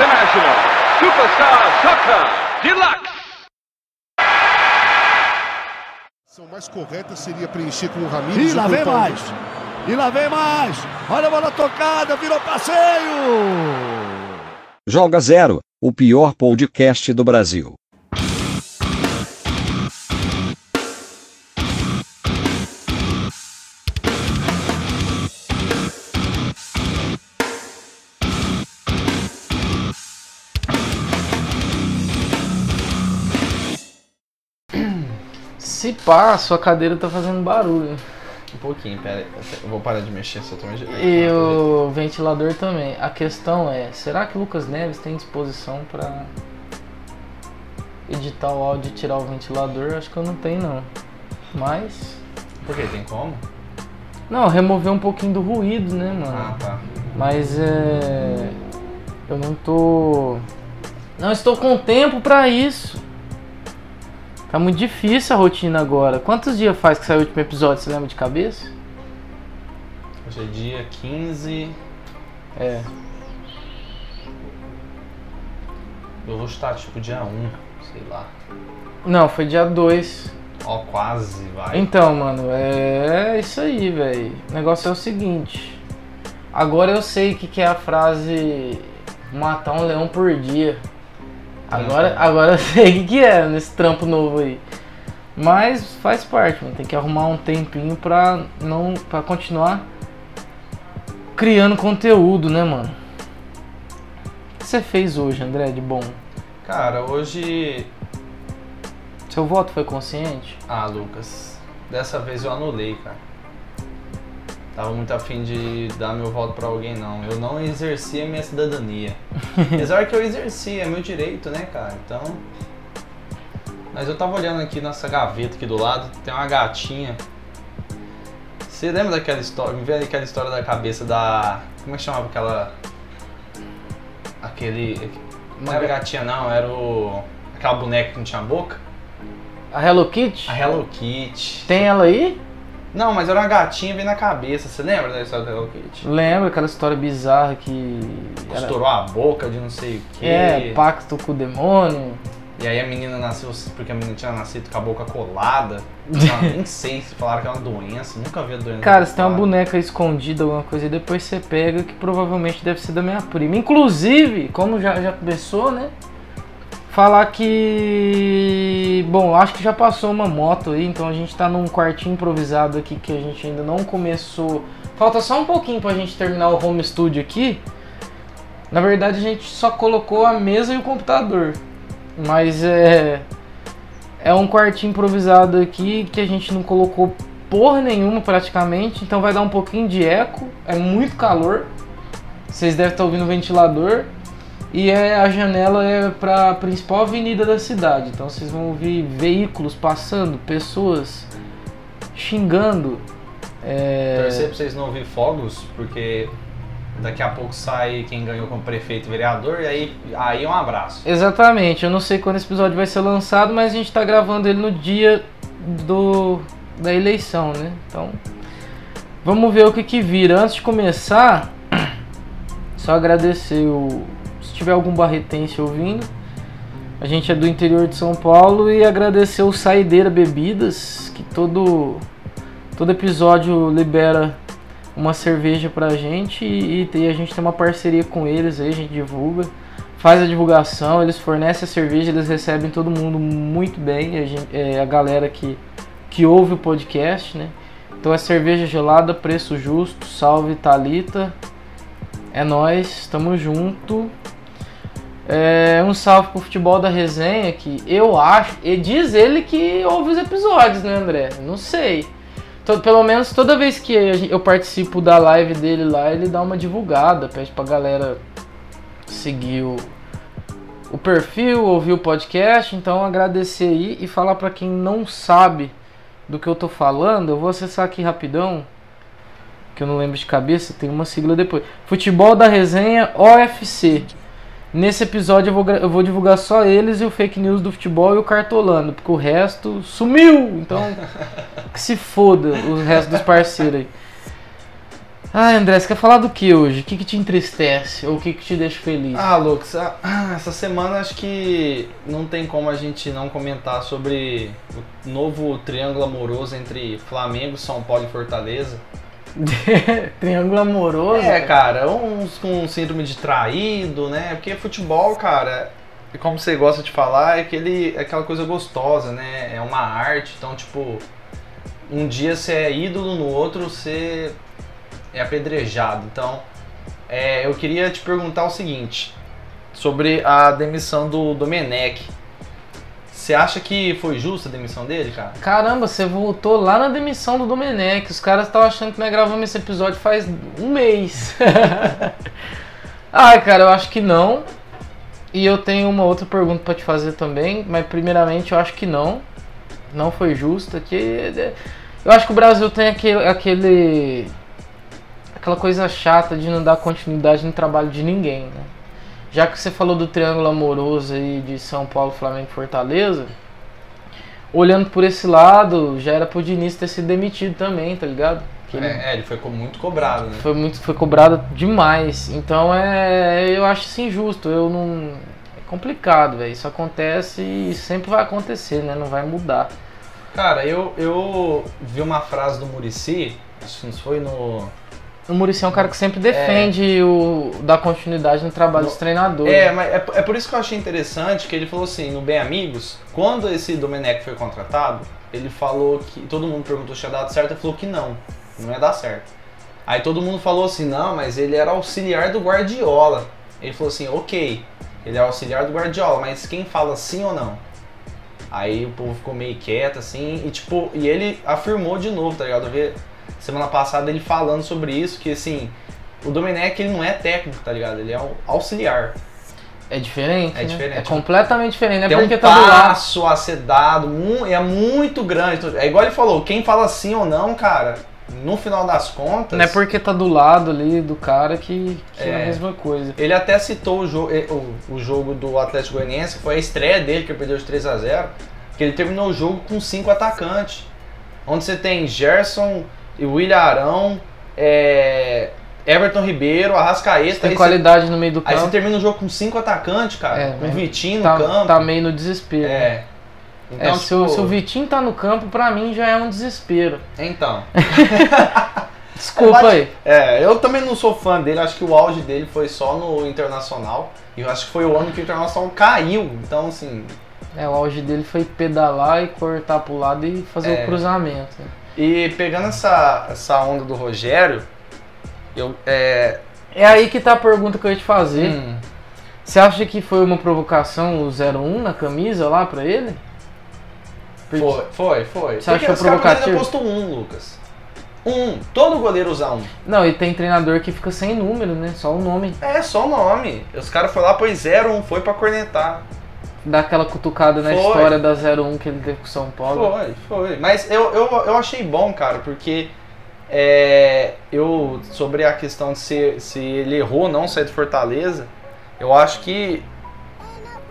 International Superstar Soccer Deluxe. A mais correta seria preencher com o Ramires E lá vem mais. E lá vem mais. Olha a bola tocada, virou passeio. Joga Zero, o pior podcast do Brasil. Pá, sua cadeira tá fazendo barulho. Um pouquinho, pera aí. Eu vou parar de mexer se eu tô mexendo. E o ventilador também. A questão é, será que o Lucas Neves tem disposição pra editar o áudio e tirar o ventilador? Acho que eu não tenho não. Mas. Por quê? Tem como? Não, remover um pouquinho do ruído, né, mano? Ah, tá. Mas é. Eu não tô. Não estou com tempo pra isso. Tá muito difícil a rotina agora. Quantos dias faz que saiu o último episódio? Você lembra de cabeça? Hoje é dia 15. É. Eu vou chutar tipo dia 1, sei lá. Não, foi dia 2. Ó, quase, vai. Então, mano, é isso aí, velho. O negócio é o seguinte. Agora eu sei o que, que é a frase matar um leão por dia. Agora, agora eu sei o que, é nesse trampo novo aí. Mas faz parte, mano. Tem que arrumar um tempinho pra não. para continuar criando conteúdo, né, mano? O que você fez hoje, André, de bom? Cara, hoje. Seu voto foi consciente? Ah, Lucas. Dessa vez eu anulei, cara. Tava muito afim de dar meu voto pra alguém, não. Eu não exerci a minha cidadania. Apesar que eu exerci, é meu direito, né, cara? Então. Mas eu tava olhando aqui nessa gaveta aqui do lado, tem uma gatinha. Você lembra daquela história? Me veio aquela história da cabeça da. Como é que chamava aquela. Aquele. Não era gatinha, não, era o. Aquela boneca que não tinha boca? A Hello Kitty? A Hello Kitty. Tem ela aí? Não, mas era uma gatinha bem na cabeça. Você lembra da história da Hello Kitty? Lembro aquela história bizarra que. era- Estourou a boca de não sei o quê. É, pacto com o demônio. E aí a menina nasceu, porque a menina tinha nascido com a boca colada. Não, nem sei se falaram que é uma doença, nunca vi a doença. Cara, se tem uma boneca escondida, alguma coisa, e depois você pega, que provavelmente deve ser da minha prima. Inclusive, como já, já começou, né? Falar que. Bom, acho que já passou uma moto aí, então a gente tá num quartinho improvisado aqui que a gente ainda não começou. Falta só um pouquinho pra gente terminar o home studio aqui. Na verdade, a gente só colocou a mesa e o computador. Mas é. É um quartinho improvisado aqui que a gente não colocou porra nenhuma praticamente, então vai dar um pouquinho de eco, é muito calor. Vocês devem estar ouvindo o ventilador. E é, a janela é para a principal avenida da cidade, então vocês vão ouvir veículos passando, pessoas xingando. É, Torcer pra vocês não ouvir fogos, porque daqui a pouco sai quem ganhou como prefeito e vereador, e aí, aí um abraço. Exatamente, eu não sei quando esse episódio vai ser lançado, mas a gente tá gravando ele no dia do da eleição, né? Então, vamos ver o que que vira. Antes de começar, só agradecer o tiver algum barretense ouvindo. A gente é do interior de São Paulo e agradecer o Saideira Bebidas, que todo todo episódio libera uma cerveja pra gente e, e a gente tem uma parceria com eles aí, a gente divulga faz a divulgação, eles fornecem a cerveja, eles recebem todo mundo muito bem, a, gente- é, a galera que, que ouve o podcast, né? Então é cerveja gelada, preço justo, salve Talita, é nós, tamo junto. É, um salve pro futebol da resenha que eu acho, e diz ele que ouve os episódios, né, André? Não sei. To- pelo menos toda vez que eu participo da live dele lá, ele dá uma divulgada, pede pra galera seguir o, o perfil, ouvir o podcast. Então agradecer aí e falar pra quem não sabe do que eu tô falando, eu vou acessar aqui rapidão, que eu não lembro de cabeça, tem uma sigla depois. Futebol da resenha OFC. Nesse episódio eu vou, eu vou divulgar só eles e o fake news do futebol e o cartolando, porque o resto sumiu. Então, que se foda os restos dos parceiros aí. Ah, André, você quer falar do que hoje? O que, que te entristece ou o que, que te deixa feliz? Ah, Lucas, ah, essa semana acho que não tem como a gente não comentar sobre o novo triângulo amoroso entre Flamengo, São Paulo e Fortaleza. Triângulo amoroso? É, cara, uns com síndrome de traído, né? Porque futebol, cara, como você gosta de falar, é, aquele, é aquela coisa gostosa, né? É uma arte, então, tipo, um dia você é ídolo, no outro você é apedrejado. Então, é, eu queria te perguntar o seguinte, sobre a demissão do Domenech. Você acha que foi justa a demissão dele, cara? Caramba, você voltou lá na demissão do Domenech. Os caras estavam achando que nós gravamos esse episódio faz um mês. Ai, cara, eu acho que não. E eu tenho uma outra pergunta para te fazer também, mas primeiramente eu acho que não. Não foi justa. Que eu acho que o Brasil tem aquele, aquele aquela coisa chata de não dar continuidade no trabalho de ninguém, né? Já que você falou do triângulo amoroso aí de São Paulo, Flamengo e Fortaleza, olhando por esse lado, já era pro Diniz ter sido demitido também, tá ligado? Ele É, é, ele foi muito cobrado, né? foi muito foi cobrado demais. Então é, eu acho isso injusto. Eu não é complicado, velho. Isso acontece e sempre vai acontecer, né? Não vai mudar. Cara, eu, eu vi uma frase do Murici, não foi no. O Muricy é um cara que sempre defende o dar continuidade no trabalho dos treinadores. É, mas é, é por isso que eu achei interessante que ele falou assim, no Bem Amigos, quando esse Domenech foi contratado, ele falou que. Todo mundo perguntou se tinha dado certo, ele falou que não, não ia dar certo. Aí todo mundo falou assim, não, mas ele era auxiliar do Guardiola. Ele falou assim, ok, ele é auxiliar do Guardiola, mas quem fala sim ou não? Aí o povo ficou meio quieto, assim, e tipo, e ele afirmou de novo, tá ligado? Vi semana passada ele falando sobre isso, que assim, o Domenech ele não é técnico, tá ligado? Ele é um auxiliar. É diferente. É né? diferente. É completamente diferente. É Tem porque um tá passo a ser dado, é muito grande. É igual ele falou, quem fala sim ou não, cara, no final das contas. Não é porque tá do lado ali do cara que, que é. É. a mesma coisa. Ele até citou o, jo o, o jogo do Atlético Goianiense, que foi a estreia dele, que perdeu de 3 a 0 que ele terminou o jogo com cinco atacantes. Onde você tem Gerson e William Arão, é, Everton Ribeiro, Arrascaeta. Tem qualidade no meio do Aí você campo. termina o jogo com cinco atacantes, cara. É, com o Vitinho no tá, campo. tá meio no desespero. né? É. Então, É, se, o, tipo, se o Vitinho tá no campo, pra mim já é um desespero. Então. Desculpa aí. É, eu também não sou fã dele, acho que o auge dele foi só no Internacional. E eu acho que foi o ano que o Internacional caiu. Então, assim. É, o auge dele foi pedalar e cortar pro lado e fazer É. o cruzamento. E pegando essa, essa onda do Rogério, eu. É. É aí que tá a pergunta que eu ia te fazer. hum, Você acha que foi uma provocação o 01 na camisa lá pra ele? Porque- foi, foi, foi. Você achou os caras provocativo? postou um, Lucas. Um. Todo goleiro usa um. Não, e tem treinador que fica sem número, né? Só o nome. É, só o nome. Os caras foram lá, pôs zero, um, foi pra cornetar. Dá aquela cutucada na Foi. história da 01 que ele teve com o São Paulo. Foi, foi. Mas eu, eu, eu achei bom, cara, porque é, eu, sobre a questão de se, se ele errou ou não sair do Fortaleza, eu acho que,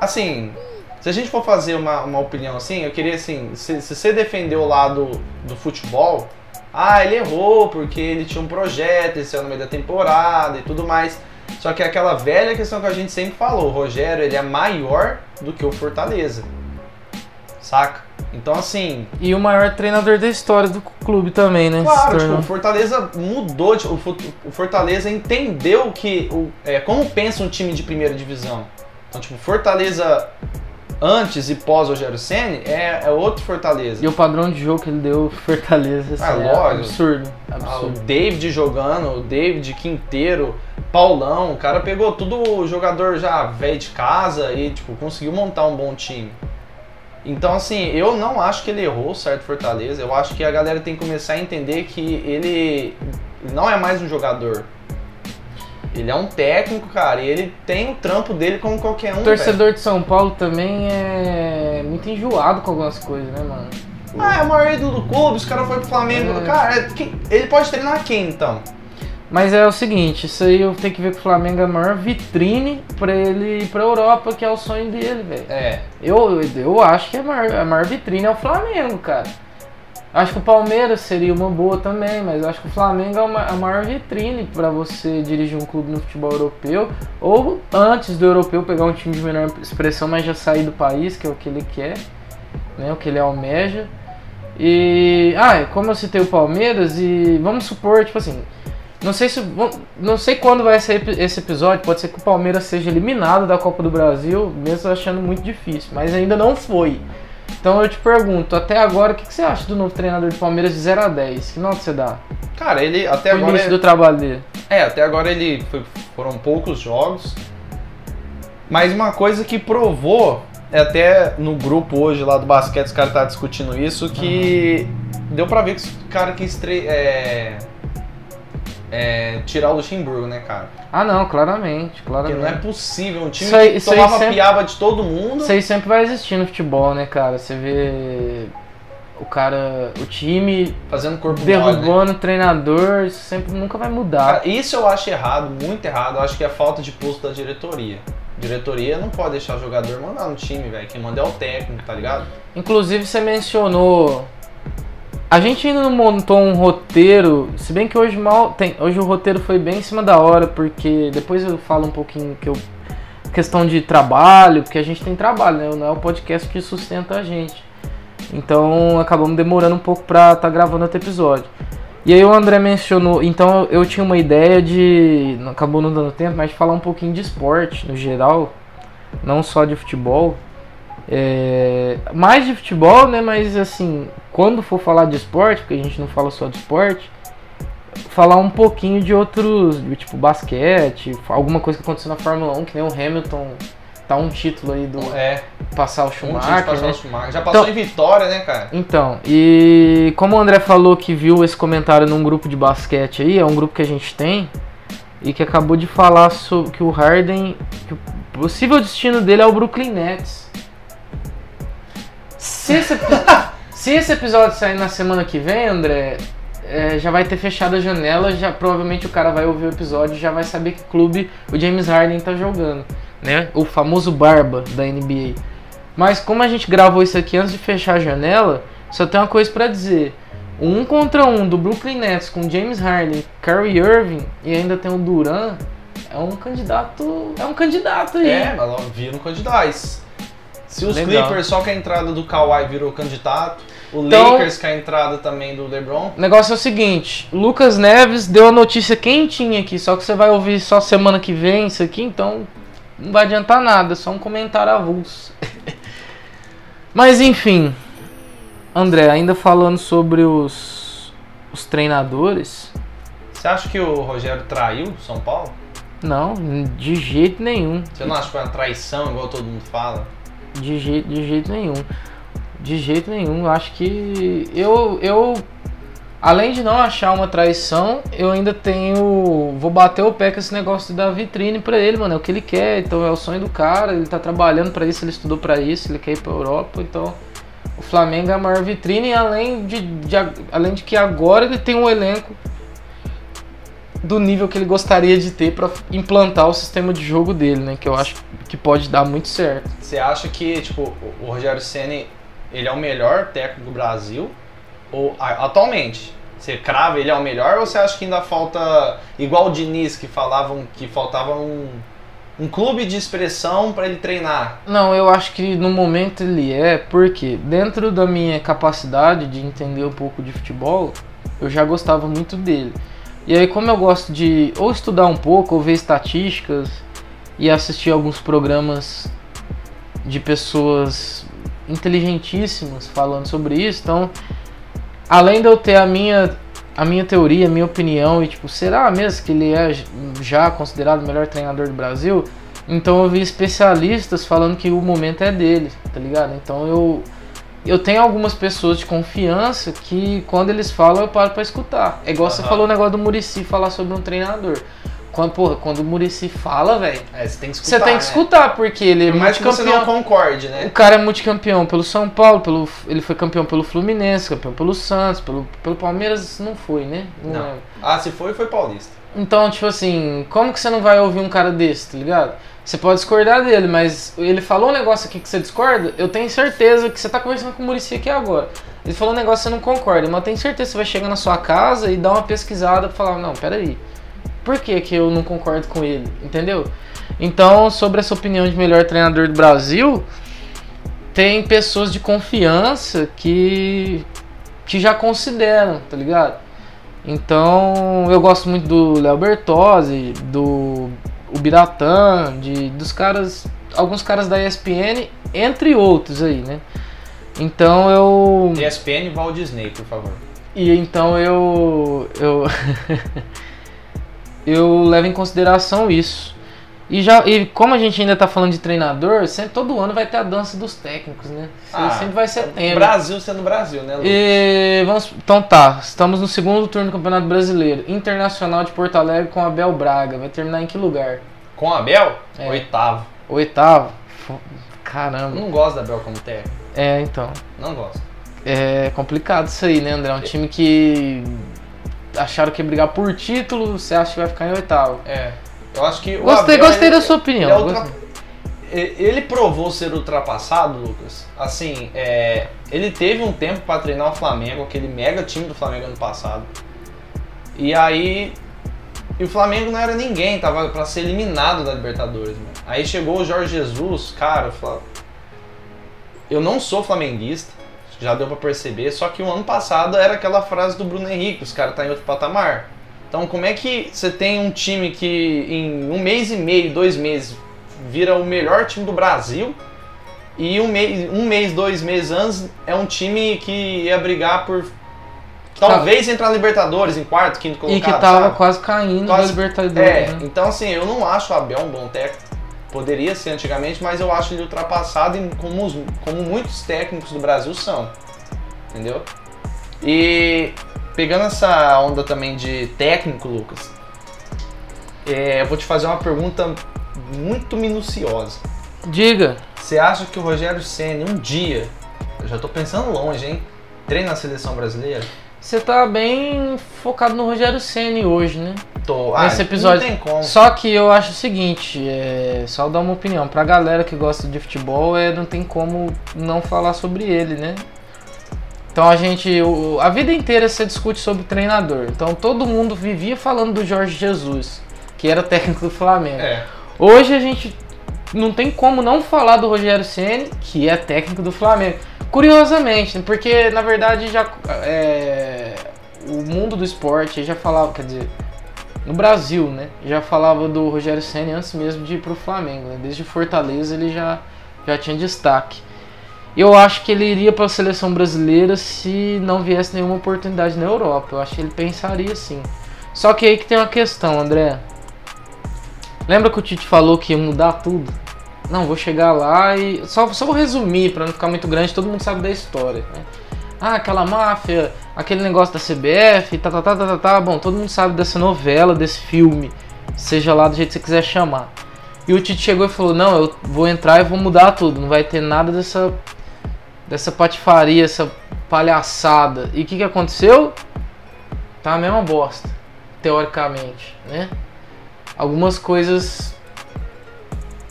assim, se a gente for fazer uma, uma opinião assim, eu queria assim, se, se você defender o lado do futebol, ah, ele errou porque ele tinha um projeto, ele saiu no meio da temporada e tudo mais. Só que é aquela velha questão que a gente sempre falou, o Rogério, ele é maior do que o Fortaleza. Saca? Então assim, E o maior treinador da história do clube também, né? Claro, tipo, o Fortaleza mudou, tipo, o Fortaleza entendeu que o, é, como pensa um time de primeira divisão. Então, tipo, Fortaleza antes e pós Rogério Ceni é, é outro Fortaleza. E o padrão de jogo que ele deu Fortaleza assim, Ah, é lógico. absurdo. Ah, o Absurdo. David jogando, o David Quinteiro, Paulão, o cara pegou tudo jogador já velho de casa e tipo conseguiu montar um bom time. Então assim, eu não acho que ele errou certo Fortaleza. Eu acho que a galera tem que começar a entender que ele não é mais um jogador. Ele é um técnico, cara, e ele tem o trampo dele como qualquer um. O torcedor de São Paulo também é muito enjoado com algumas coisas, né, mano? velho. Ah, é o maior ídolo do clube, os caras foram pro Flamengo. É. Cara, é- ele pode treinar quem então? Mas é o seguinte, isso aí eu tenho que ver que o Flamengo é a maior vitrine pra ele ir pra Europa, que é o sonho dele, velho. É. Eu, eu acho que a maior, a maior vitrine é o Flamengo, cara. Acho que o Palmeiras seria uma boa também, mas acho que o Flamengo é uma- a maior vitrine para você dirigir um clube no futebol europeu. Ou antes do europeu pegar um time de menor expressão, mas já sair do país, que é o que ele quer, né? O que ele almeja. E. Ah, como eu citei o Palmeiras, e vamos supor, tipo assim. Não sei se. Não sei quando vai ser esse episódio. Pode ser que o Palmeiras seja eliminado da Copa do Brasil, mesmo achando muito difícil. Mas ainda não foi. Então eu te pergunto, até agora, o que que você acha do novo treinador do Palmeiras de 0 a 10? Que nota você dá? Cara, ele até O agora. início é- do trabalho dele. É, até agora ele foi- foram poucos jogos. Mas uma coisa que provou, é até no grupo hoje lá do basquete, os caras tá discutindo isso, que deu pra ver que o cara quis tre- é, é, tirar o Luxemburgo, né, cara? Ah não, claramente, Porque não é claramente. possível, um time Isso aí- que isso tomava sempre- piaba de todo mundo. Isso aí sempre vai existir no futebol, né, cara? Você vê o cara, o time Fazendo corpo mole, né? derrubando o treinador, isso sempre nunca vai mudar. Cara, isso eu acho errado, muito errado. Eu acho que é falta de pulso da diretoria. Diretoria não pode deixar o jogador mandar no time, velho. Quem manda é o técnico, tá ligado? Inclusive você mencionou. A gente ainda não montou um roteiro, se bem que hoje mal tem, hoje o roteiro foi bem em cima da hora, porque depois eu falo um pouquinho que eu questão de trabalho, porque a gente tem trabalho, né? Não é o podcast que sustenta a gente. Então acabamos demorando um pouco pra estar gravando outro episódio. E aí o André mencionou, então eu, tinha uma ideia de, acabou não dando tempo, mas de falar um pouquinho de esporte no geral, não só de futebol. É, mais de futebol, né? Mas assim, quando for falar de esporte, porque a gente não fala só de esporte, falar um pouquinho de outros, tipo basquete, alguma coisa que aconteceu na Fórmula 1, que nem o Hamilton tá um título aí do É, passar o um Schumacher, passou né? o Schumacher. Já passou Então- em vitória, né, cara? Então, e como o André falou que viu esse comentário num grupo de basquete aí, é um grupo que a gente tem, e que acabou de falar sobre que o Harden, que o possível destino dele é o Brooklyn Nets. Se esse, se esse episódio sair na semana que vem, André, é, já vai ter fechado a janela, já provavelmente o cara vai ouvir o episódio e já vai saber que clube o James Harden tá jogando, né? O famoso barba da NBA. Mas como a gente gravou isso aqui antes de fechar a janela, só tem uma coisa pra dizer. O um contra um do Brooklyn Nets com James Harden, Kyrie Irving e ainda tem o Duran, é um candidato, é um candidato aí. É, mas ó, viram candidatos. Se os Legal. Clippers só com a entrada do Kawhi virou candidato, o Então- Lakers com a entrada também do LeBron, O negócio é o seguinte, Lucas Neves deu a notícia quentinha aqui, só que você vai ouvir só semana que vem isso aqui, então não vai adiantar nada, é só um comentário avulso. Mas enfim, André, ainda falando sobre os, os treinadores, você acha que o Rogério traiu São Paulo? não, de jeito nenhum. Você não acha que foi uma traição, igual todo mundo fala? De jeito, de jeito nenhum. De jeito nenhum. Eu acho que eu, eu, além de não achar uma traição, eu ainda tenho. Vou bater o pé com esse negócio da vitrine pra ele, mano. É o que ele quer, então é o sonho do cara. Ele tá trabalhando pra isso, ele estudou pra isso, ele quer ir pra Europa, então. O Flamengo é a maior vitrine, além de, de além de que agora ele tem um elenco do nível que ele gostaria de ter pra implantar o sistema de jogo dele, né? Que eu acho que pode dar muito certo. Você acha que, tipo, o- Rogério Ceni ele é o melhor técnico do Brasil? Ou atualmente? Você crava ele é o melhor ou você acha que ainda falta, igual o Diniz, que falavam que faltava um, um clube de expressão pra ele treinar? Não, eu acho que no momento ele é, porque dentro da minha capacidade de entender um pouco de futebol, eu já gostava muito dele. E aí, como eu gosto de ou estudar um pouco, ou ver estatísticas e assistir alguns programas de pessoas inteligentíssimas falando sobre isso, então, além de eu ter a minha a minha teoria, a minha opinião e tipo, será mesmo que ele é já considerado o melhor treinador do Brasil? Então eu vi especialistas falando que o momento é dele, tá ligado? Então eu eu tenho algumas pessoas de confiança que quando eles falam eu paro pra escutar. É igual você Aham. falou o negócio do Murici falar sobre um treinador. Quando, porra, quando o Murici fala, velho, É, você tem que escutar. você tem que né? escutar, porque ele é Por mais que você não multicampeão. concorde, O né? cara é multicampeão pelo São Paulo, pelo, ele foi campeão pelo Fluminense, campeão pelo Santos, pelo, pelo Palmeiras não foi, né? Não Não. lembro. Ah, se foi, foi paulista. Então, tipo assim, como que você não vai ouvir um cara desse, tá ligado? Você pode discordar dele, mas ele falou um negócio aqui que você discorda, eu tenho certeza que você tá conversando com o Murici aqui agora. Ele falou um negócio que você não concorda, mas eu tenho certeza que você vai chegar na sua casa e dar uma pesquisada pra falar, não, peraí, por que, que eu não concordo com ele? Entendeu? Então, sobre essa opinião de melhor treinador do Brasil, tem pessoas de confiança que, que já consideram, tá ligado? Então, eu gosto muito do Léo Bertozzi, do o Biratã, de, dos caras, alguns caras da ESPN, entre outros aí, né? Então eu. ESPN Walt Disney, por favor. E então eu. Eu. eu levo em consideração isso. E, já, e como a gente ainda tá falando de treinador, sempre, todo ano vai ter a dança dos técnicos, né? Ah, sempre vai ser tema. Brasil sendo Brasil, né, Lucas? E vamos, então tá, estamos no segundo turno do Campeonato Brasileiro. Internacional de Porto Alegre com Abel Braga. Vai terminar em que lugar? Com Abel? É. Oitavo. Oitavo? Fo- Eu Caramba. não gosto da Abel como técnico. É, então. Não gosto. É complicado isso aí, né, André? Um time que acharam que ia brigar por título, você acha que vai ficar em oitavo. É. Eu acho que o Gostei, Abel, gostei ele- da sua opinião. ele é ultra- Ele provou ser ultrapassado, Lucas. Assim, é, ele teve um tempo pra treinar o Flamengo, aquele mega time do Flamengo ano passado. E aí, e o Flamengo não era ninguém, tava pra ser eliminado da Libertadores. Mano. Aí chegou o Jorge Jesus, cara, eu não sou flamenguista, já deu pra perceber, só que o ano passado era aquela frase do Bruno Henrique, os caras tá em outro patamar. Então como é que você tem um time que em um mês e meio, dois meses, vira o melhor time do Brasil e um mês, um mês dois meses antes é um time que ia brigar por talvez entrar na Libertadores em quarto, quinto colocado. E que tava sabe? quase caindo Quase- da Libertadores. É, né? então assim, eu não acho o Abel um bom técnico. Poderia ser antigamente, mas eu acho ele ultrapassado como, os- como muitos técnicos do Brasil são. Entendeu? E pegando essa onda também de técnico, Lucas, é, eu vou te fazer uma pergunta muito minuciosa. Diga. Você acha que o Rogério Ceni um dia, eu já tô pensando longe, hein? Treina a seleção brasileira? Você tá bem focado no Rogério Ceni hoje, né? Tô. Nesse episódio. Não tem como. Só que eu acho o seguinte, é, só dar uma opinião, pra galera que gosta de futebol, é, não tem como não falar sobre ele, né? Então a gente, o- a vida inteira você discute sobre treinador. Então todo mundo vivia falando do Jorge Jesus, que era técnico do Flamengo. É. Hoje a gente não tem como não falar do Rogério Ceni, que é técnico do Flamengo. Curiosamente, porque na verdade já é, o mundo do esporte já falava, quer dizer, no Brasil, né? Já falava do Rogério Ceni antes mesmo de ir pro Flamengo, né? Desde Fortaleza ele já já tinha destaque. Eu acho que ele iria para a seleção brasileira se não viesse nenhuma oportunidade na Europa. Eu acho que ele pensaria assim. Só que aí que tem uma questão, André. Lembra que o Tite falou que ia mudar tudo? Não, vou chegar lá e. Só, só vou resumir para não ficar muito grande, todo mundo sabe da história. Né? Ah, aquela máfia, aquele negócio da CBF, tá, tá, tá, tá, tá, tá. Bom, todo mundo sabe dessa novela, desse filme, seja lá do jeito que você quiser chamar. E o Tite chegou e falou: Não, eu vou entrar e vou mudar tudo, não vai ter nada dessa, dessa patifaria, essa palhaçada. E o que, que aconteceu? Tá a mesma bosta, teoricamente, né? Algumas coisas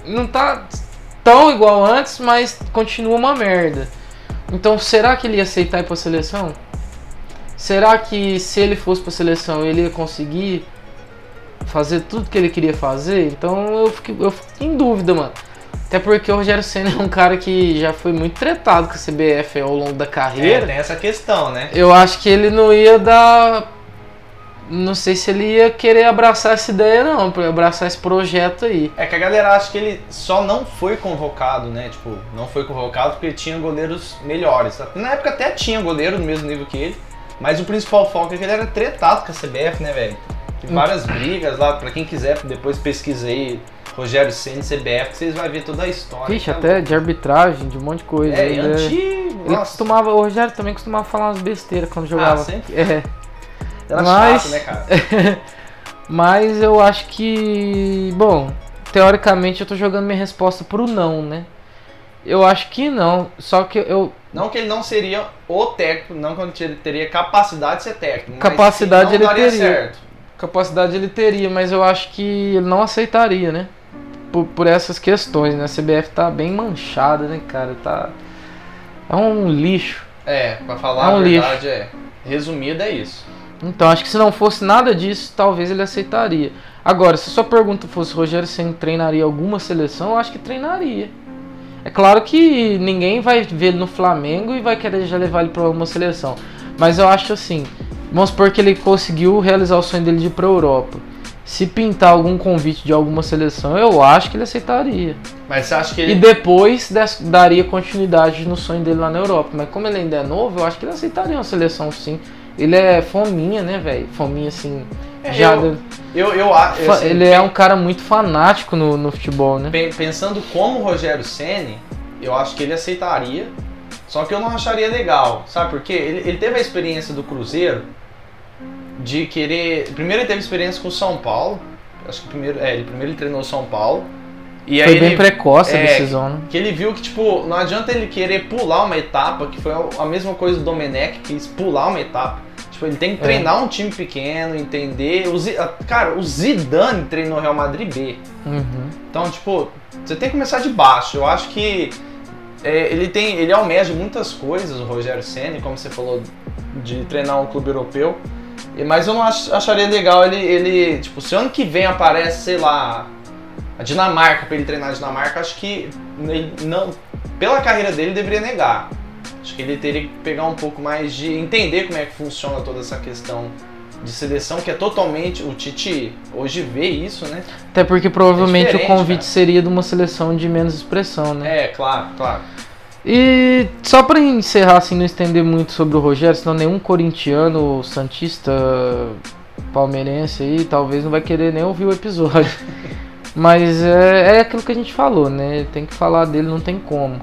não tá tão igual antes, mas continua uma merda. Então, será que ele ia aceitar ir pra seleção? Será que se ele fosse pra seleção ele ia conseguir fazer tudo que ele queria fazer? Então eu fico, eu fico em dúvida, mano. Até porque o Rogério Senna é um cara que já foi muito tretado com a CBF ao longo da É, carreira. tem essa questão, né? Eu acho que ele não ia dar. Não sei se ele ia querer abraçar essa ideia, não, pra abraçar esse projeto aí. É que a galera acha que ele só não foi convocado, né? Tipo, não foi convocado porque tinha goleiros melhores. Na época até tinha goleiro no mesmo nível que ele, mas o principal foco é que ele era tretado com a CBF, né, velho? Tem várias brigas lá, pra quem quiser, depois pesquisa aí Rogério Ceni CBF, que vocês vão ver toda a história. Vixe, tá até de arbitragem, de um monte de coisa. É, Ele, antigo. ele nossa. costumava, o Rogério também costumava falar umas besteiras quando jogava. sempre? É. Era mas- chato, né, cara? Mas eu acho que. Bom, teoricamente eu tô jogando minha resposta pro não, né? Eu acho que não. Só que eu. Não que ele não seria o técnico, não que ele teria capacidade de ser técnico. Capacidade ele teria. certo. Capacidade ele teria, mas eu acho que ele não aceitaria, né? por, por essas questões, né? A CBF tá bem manchada, né, cara? Tá. É um lixo. É, pra falar É um a lixo. verdade, é. Resumida é isso. Então, acho que se não fosse nada disso, talvez ele aceitaria. Agora, se sua pergunta fosse Rogério Ceni treinaria alguma seleção, eu acho que treinaria. É claro que ninguém vai ver ele no Flamengo e vai querer já levar ele para alguma seleção. Mas eu acho assim, vamos supor que ele conseguiu realizar o sonho dele de ir para Europa. Se pintar algum convite de alguma seleção, eu acho que ele aceitaria. Mas você acha que E ele. depois des- daria continuidade no sonho dele lá na Europa. Mas como ele ainda é novo, eu acho que ele aceitaria uma seleção sim. Ele é fominha, né, velho? Fominha assim. É, já eu- Eu, eu, a- assim, ele é um cara muito fanático no, no futebol, né? Pen- Pensando como o Rogério Ceni, eu acho que ele aceitaria. Só que eu não acharia legal, sabe por quê? Ele, ele teve a experiência do Cruzeiro de querer. Primeiro ele teve experiência com o São Paulo. Acho que primeiro, é, ele primeiro ele treinou o São Paulo. E Foi bem ele, precoce a é, decisão, né? que ele viu que tipo não adianta ele querer pular uma etapa, que foi a mesma coisa do Domenech quis pular uma etapa. Tipo, ele tem que É. treinar um time pequeno, entender. O a- cara, o Zidane treinou Real Madrid B. Uhum. Então, tipo, você tem que começar de baixo. Eu acho que é, ele tem, ele almeja muitas coisas, o Rogério Ceni, como você falou, de treinar um clube europeu. Mas eu não ach- acharia legal ele, ele, tipo, se ano que vem aparece, sei lá, a Dinamarca pra ele treinar a Dinamarca, acho que ele não, pela carreira dele deveria negar. Acho que ele teria que pegar um pouco mais de entender como é que funciona toda essa questão de seleção, que é totalmente o Tite hoje vê isso, né? Até porque provavelmente o diferente, convite cara. seria de uma seleção de menos expressão, né? É, claro, claro. E só pra encerrar, assim, não estender muito sobre o Rogério, senão nenhum corintiano, santista, palmeirense aí, talvez não vai querer nem ouvir o episódio. Mas é, é aquilo que a gente falou, né? Tem que falar dele, não tem como.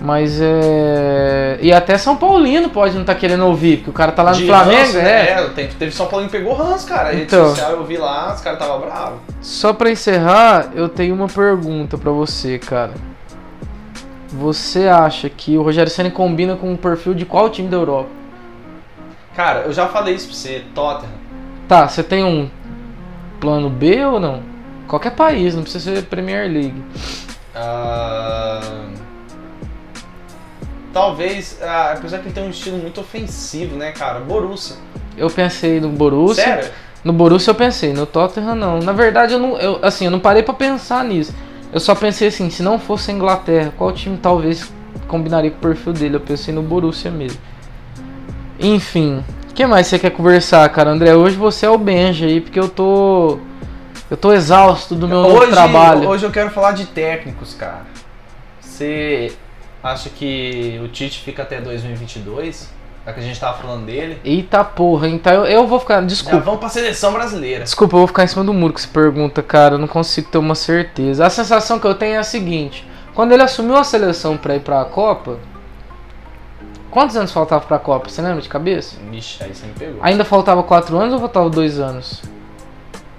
Mas é. E até São Paulino pode não estar querendo ouvir, porque o cara tá lá no De Flamengo, né? É, teve São Paulo que pegou Rans, cara. Então. social eu vi lá, os caras estavam bravos. Só pra encerrar, eu tenho uma pergunta pra você, cara. Você acha que o Rogério Ceni combina com o perfil de qual time da Europa? Cara, eu já falei isso pra você, Tottenham. Tá, você tem um plano B ou não? Qualquer país, não precisa ser Premier League. Ah, Talvez, ah, apesar que ele tem um estilo muito ofensivo, né, cara? Borussia. Eu pensei no Borussia. Sério? No Borussia eu pensei, no Tottenham não. Na verdade, eu não, eu, assim, eu não parei pra pensar nisso. Eu só pensei assim, se não fosse a Inglaterra, qual time talvez combinaria com o perfil dele? Eu pensei no Borussia mesmo. Enfim, o que mais você quer conversar, cara? André, hoje você é o Benja aí, porque eu tô eu tô exausto do meu Hoje, trabalho. hoje eu quero falar de técnicos, cara. Você acha que o Tite fica até 2022? Já que a gente tava falando dele. Eita porra, então eu, eu vou ficar, Já desculpa. vamos pra seleção brasileira. Desculpa, eu vou ficar em cima do muro com essa pergunta, cara. Eu não consigo ter uma certeza. A sensação que eu tenho é a seguinte: quando ele assumiu a seleção pra ir pra Copa, quantos anos faltava pra Copa? Você lembra de cabeça? Vixe, aí você me pegou. Ainda faltava 4 anos ou faltava 2 anos?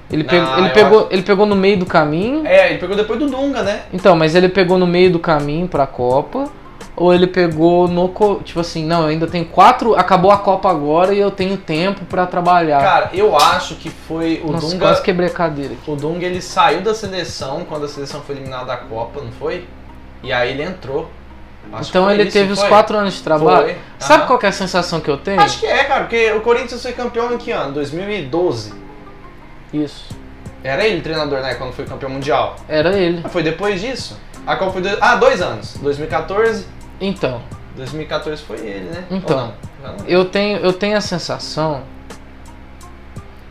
Ele, Não, pegou, ele, pegou, ele pegou no meio do caminho. É, ele pegou depois do Dunga, né? Então, mas ele pegou no meio do caminho pra Copa. Ou ele pegou no. Tipo assim, não, eu ainda tenho quatro. Acabou a Copa agora e eu tenho tempo pra trabalhar. Cara, eu acho que foi o Nossa, Dunga. quase quebrei a cadeira aqui. O Dunga ele saiu da seleção quando a seleção foi eliminada da Copa, não foi? E aí ele entrou. Acho Então ele teve os foi? quatro anos de trabalho. Foi. Sabe qual que é a sensação que eu tenho? Acho que é, cara, porque o Corinthians foi campeão em que ano? 2012. Isso. Era ele treinador, né? Quando foi campeão mundial. Era ele. Ah, Foi depois disso? A Copa foi. Ah, dois anos. 2014. Então, 2014 foi ele, né? Então. Não? Não. eu tenho, eu tenho a sensação.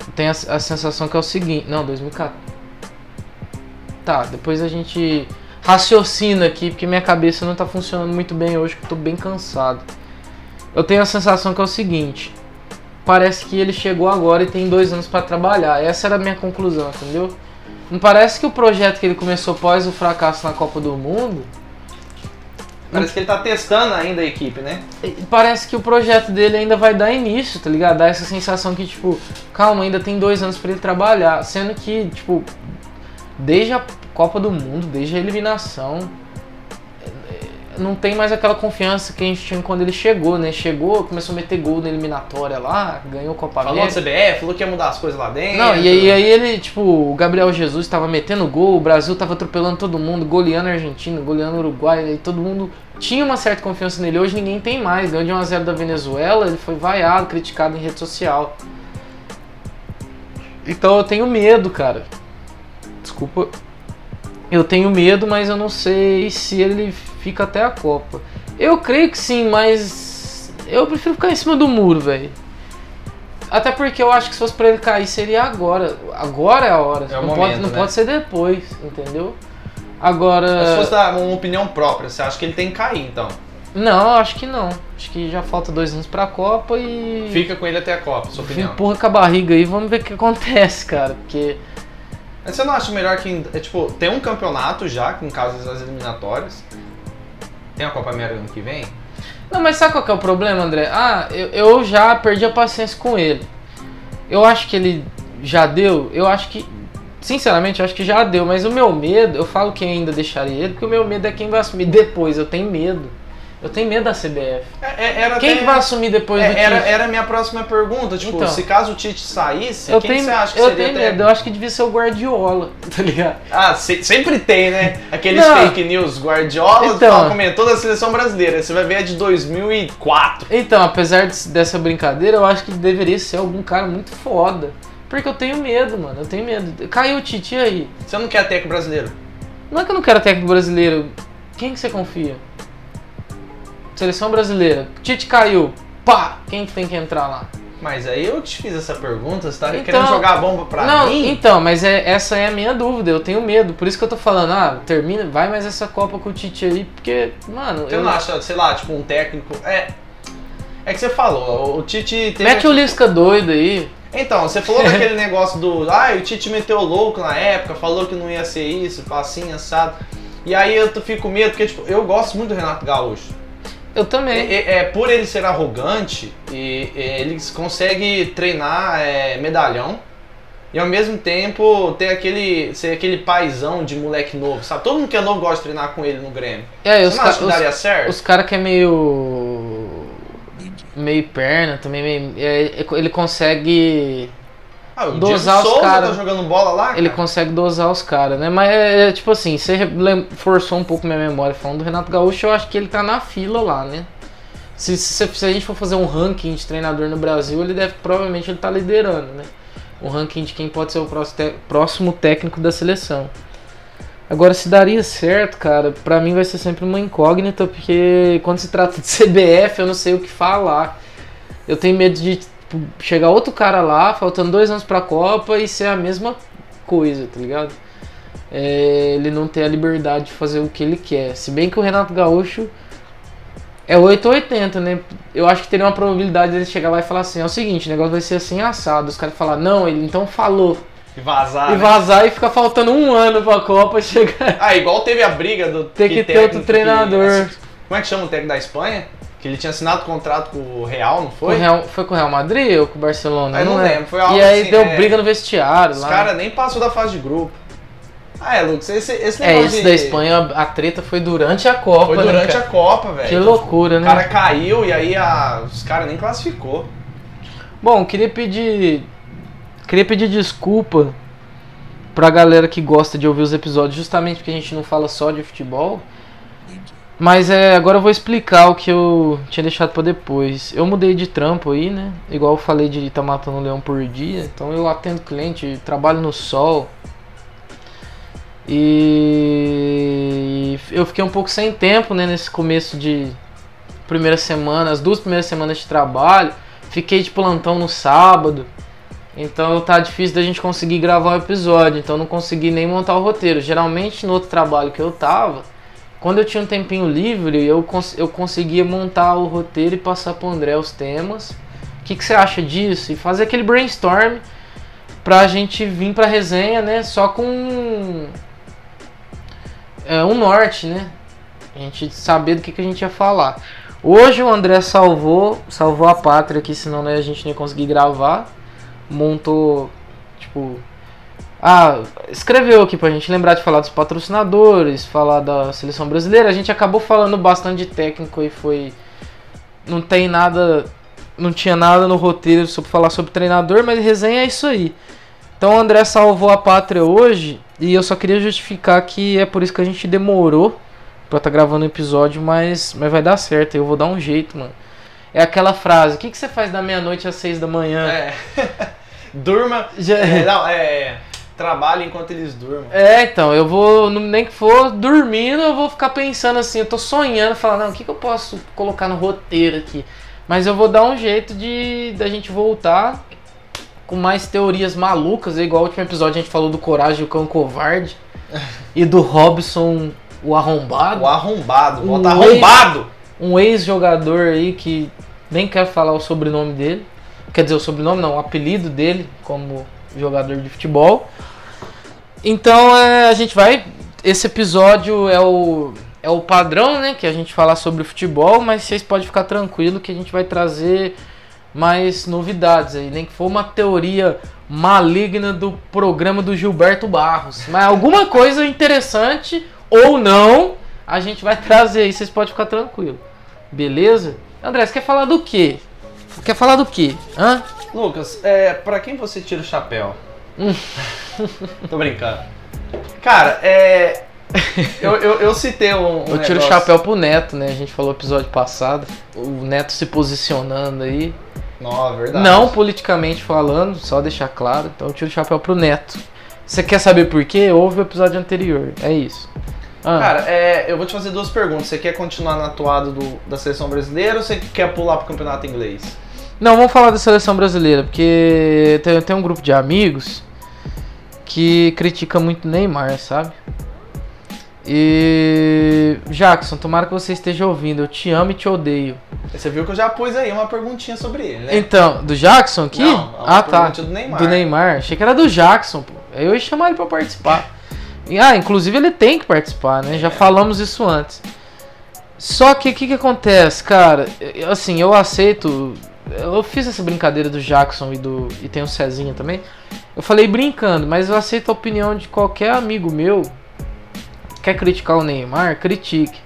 Eu tenho a, a sensação que é o seguinte. Não, 2014. Tá, depois a gente raciocina aqui, porque minha cabeça não tá funcionando muito bem hoje, que eu tô bem cansado. Eu tenho a sensação que é o seguinte. Parece que ele chegou agora e tem dois anos pra trabalhar. Essa era a minha conclusão, entendeu? Não parece que o projeto que ele começou após o fracasso na Copa do Mundo Parece que ele tá testando ainda a equipe, né? Parece que o projeto dele ainda vai dar início, tá ligado? Dá essa sensação que, tipo, calma, ainda tem dois anos pra ele trabalhar. Sendo que, tipo, desde a Copa do Mundo, desde a eliminação, não tem mais aquela confiança que a gente tinha quando ele chegou, né? Chegou, começou a meter gol na eliminatória lá, ganhou Copa Falou América. do CBF, falou que ia mudar as coisas lá dentro. Não, e aí, aí ele, tipo, o Gabriel Jesus tava metendo gol, o Brasil tava atropelando todo mundo, goleando a Argentina, goleando o Uruguai, e todo mundo tinha uma certa confiança nele. Hoje ninguém tem mais. Ganhou de 1x0 da Venezuela, ele foi vaiado, criticado em rede social. Então eu tenho medo, cara. Desculpa. Eu tenho medo, mas eu não sei se ele fica até a Copa. Eu creio que sim, mas eu prefiro ficar em cima do muro, velho. Até porque eu acho que se fosse pra ele cair seria agora. Agora é a hora. É não momento, pode, não né? pode ser depois, entendeu? Agora. Mas se fosse dar uma opinião própria, você acha que ele tem que cair, então? Não, acho que não. Acho que já falta dois anos pra Copa e. Fica com ele até a Copa, sua opinião. Empurra com a barriga aí, vamos ver o que acontece, cara. Porque. Você não acha melhor que, é, tipo, tem um campeonato já, que no caso das eliminatórias, tem a Copa América ano que vem? Não, mas sabe qual que é o problema, André? Ah, eu, eu já perdi a paciência com ele. Eu acho que ele já deu, eu acho que. Sinceramente, eu acho que já deu, mas o meu medo, eu falo que ainda deixaria ele, porque o meu medo é quem vai assumir depois. Eu tenho medo. Eu tenho medo da CBF. É, é- era Quem até- que vai assumir depois do é, era, Tite? era a minha próxima pergunta, tipo, Então. se caso o Tite saísse, Eu quem tenho, você acha que eu seria tenho até- medo, eu acho que devia ser o Guardiola, tá ligado? Ah, se- sempre tem, né? Aqueles Não. fake news, Guardiola Então. comentou da seleção brasileira. Você vai ver a de 2004. Então, apesar de- dessa brincadeira, eu acho que deveria ser algum cara muito foda. Porque eu tenho medo, mano. Eu tenho medo. Caiu o Tite e aí. Você não quer técnico brasileiro? Não é que eu não quero técnico brasileiro. Quem que você confia? Seleção brasileira. Tite caiu. Pá! Quem que tem que entrar lá? Mas aí eu te fiz essa pergunta, você tá Então- querendo jogar a bomba pra não, mim? então, mas é, essa é a minha dúvida. Eu tenho medo. Por isso que eu tô falando, ah, termina, vai mais essa Copa com o Tite aí, porque, mano. Você não acha, sei lá, tipo, um técnico. É. É que você falou, o Tite teve. Mete o Lisca doido aí. Então, você falou daquele negócio do. Ah, o Tite meteu louco na época, falou que não ia ser isso, assim, assado. E aí eu fico com medo, porque, tipo, eu gosto muito do Renato Gaúcho. Eu É, também. é- é por ele ser arrogante, e, ele consegue treinar é, medalhão. E ao mesmo tempo ter aquele. ser aquele paizão de moleque novo, sabe? Todo mundo que é novo gosta de treinar com ele no Grêmio. É, Você os, não ca- acha que os- daria certo? Os caras que é meio. meio perna também, meio, é, ele consegue. Ah, o dosar Diego os Souza cara. tá jogando bola lá, Ele cara? consegue dosar os caras, né? Mas é, é, tipo assim, você forçou um pouco minha memória falando do Renato Gaúcho, eu acho que ele tá na fila lá, né? Se, se, se a gente for fazer um ranking de treinador no Brasil, ele deve. Provavelmente ele tá liderando, né? Um ranking de quem pode ser o próximo, técnico da seleção. Agora, se daria certo, cara, pra mim vai ser sempre uma incógnita, porque quando se trata de CBF, eu não sei o que falar. Eu tenho medo de chegar outro cara lá, faltando dois anos pra Copa, e ser a mesma coisa, tá ligado? É, ele não ter a liberdade de fazer o que ele quer. Se bem que o Renato Gaúcho é 8 ou 80, né? Eu acho que teria uma probabilidade dele chegar lá e falar assim: é o seguinte, o negócio vai ser assim assado. Os caras falar, não, ele então falou. E vazar. e né? vazar e ficar faltando um ano pra Copa chegar. Ah, igual teve a briga do. Tem que ter técnico outro treinador. como é que chama o técnico da Espanha? Que ele tinha assinado contrato com o Real, não Com foi? o Real- foi com o Real Madrid ou com o Barcelona? Eu não é. lembro, foi algo E aí assim, deu é. briga no vestiário Os lá. caras nem passou da fase de grupo. Ah, é, Lucas, esse, esse É, negócio esse de- da Espanha, a treta foi durante a Copa, Foi né, durante a cara? Copa, velho. Que loucura, O né? cara caiu e aí a- os caras nem classificou. Bom, queria pedir. Queria pedir desculpa pra galera que gosta de ouvir os episódios, justamente porque a gente não fala só de futebol. Mas é, agora eu vou explicar o que eu tinha deixado pra depois. Eu mudei de trampo aí, né? Igual eu falei de estar matando um leão por dia. Então eu atendo cliente, trabalho no sol. E eu fiquei um pouco sem tempo, né, nesse começo de primeira semana, as duas primeiras semanas de trabalho. Fiquei de plantão no sábado. Então tá difícil da gente conseguir gravar o episódio, então não consegui nem montar o roteiro. Geralmente no outro trabalho que eu tava, quando eu tinha um tempinho livre, eu, cons eu conseguia montar o roteiro e passar pro André os temas. O que, que você acha disso? E fazer aquele brainstorm pra gente vir pra resenha, né? Só com é, um norte, né? A gente saber do que, que a gente ia falar. Hoje o André salvou, salvou a pátria aqui, senão né, a gente não ia conseguir gravar. Montou, tipo, Ah, escreveu aqui pra gente lembrar de falar dos patrocinadores, falar da seleção brasileira. A gente acabou falando bastante de técnico e foi. Não tem nada. Não tinha nada no roteiro sobre falar sobre treinador, mas resenha é isso aí. Então o André salvou a pátria hoje e eu só queria justificar que é por isso que a gente demorou pra estar tá gravando o episódio, mas, mas vai dar certo. Eu vou dar um jeito, mano. É aquela frase: o que, que você faz da meia-noite às seis da manhã? É. Durma. Já- É, não, é. Trabalha enquanto eles durmam. É, então, eu vou, não- nem que for dormindo, eu vou ficar pensando assim, eu tô sonhando, falar, não, o que, que eu posso colocar no roteiro aqui? Mas eu vou dar um jeito de da gente voltar com mais teorias malucas, igual o último episódio a gente falou do Coragem, o Cão Covarde, e do Robson, o Arrombado, O arrombado, Um bota rei- arrombado! um ex-jogador aí que nem quero falar o sobrenome dele, quer dizer, o sobrenome não, o apelido dele como jogador de futebol. Então é, a gente vai. Esse episódio é o, é o padrão, né? Que a gente falar sobre o futebol, mas vocês podem ficar tranquilo que a gente vai trazer mais novidades aí. Nem que for uma teoria maligna do programa do Gilberto Barros. Mas alguma coisa interessante ou não, a gente vai trazer aí, vocês podem ficar tranquilo. Beleza? André, você quer falar do quê? Quer falar do quê? Hã? Lucas, é, pra quem você tira o chapéu? Tô brincando. Cara, é. Eu, eu, eu citei um. um Eu tiro o negócio- chapéu pro Neto, né? A gente falou no episódio passado. O Neto se posicionando aí. Não, é verdade. Não politicamente falando, só deixar claro. Então eu tiro o chapéu pro Neto. Você quer saber por quê? Ouve o episódio anterior. É isso. Ah, Cara, é, eu vou te fazer duas perguntas. Você quer continuar na toada do, da seleção brasileira ou você quer pular pro campeonato inglês? Não, vamos falar da seleção brasileira, porque tem, tem um grupo de amigos que critica muito Neymar, sabe? E. Jackson, tomara que você esteja ouvindo. Eu te amo e te odeio. Você viu que eu já pus aí uma perguntinha sobre ele, né? Então, do Jackson aqui? Não, é uma ah, tá. do Neymar. Do Neymar. Achei que era do Jackson, pô. Eu ia chamar ele pra participar. Ah, inclusive ele tem que participar, né? Já falamos isso antes. Só que o que, que acontece, cara? Assim, eu aceito. Eu fiz essa brincadeira do Jackson e do. E tem o Cezinha também. Eu falei brincando, mas eu aceito a opinião de qualquer amigo meu. Quer criticar o Neymar? Critique.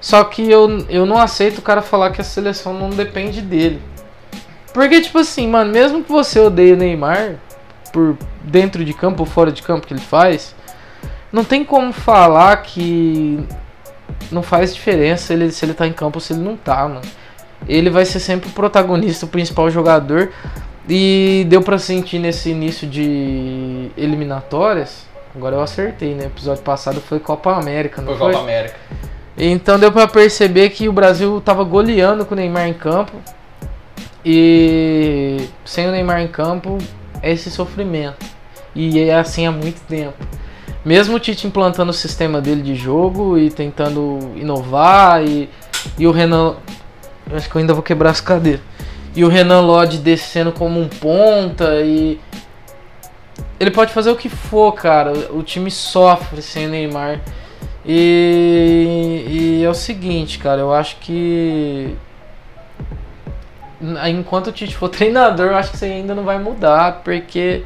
Só que eu, eu não aceito o cara falar que a seleção não depende dele. Porque, tipo assim, mano, mesmo que você odeie o Neymar, por dentro de campo ou fora de campo que ele faz, não tem como falar que não faz diferença ele, se ele tá em campo ou se ele não tá, mano. Ele vai ser sempre o protagonista, o principal jogador. E deu pra sentir nesse início de eliminatórias. Agora eu acertei, né? O episódio passado foi Copa América, não Foi foi? Copa América. Então deu pra perceber que o Brasil tava goleando com o Neymar em campo. E sem o Neymar em campo é esse sofrimento. E é assim há muito tempo. Mesmo o Tite implantando o sistema dele de jogo e tentando inovar e, e o Renan. Eu acho que eu ainda vou quebrar as cadeiras. E o Renan Lodge descendo como um ponta e. Ele pode fazer o que for, cara. O time sofre sem Neymar. E, e é o seguinte, cara, eu acho que enquanto o Tite for treinador, eu acho que aí ainda não vai mudar, porque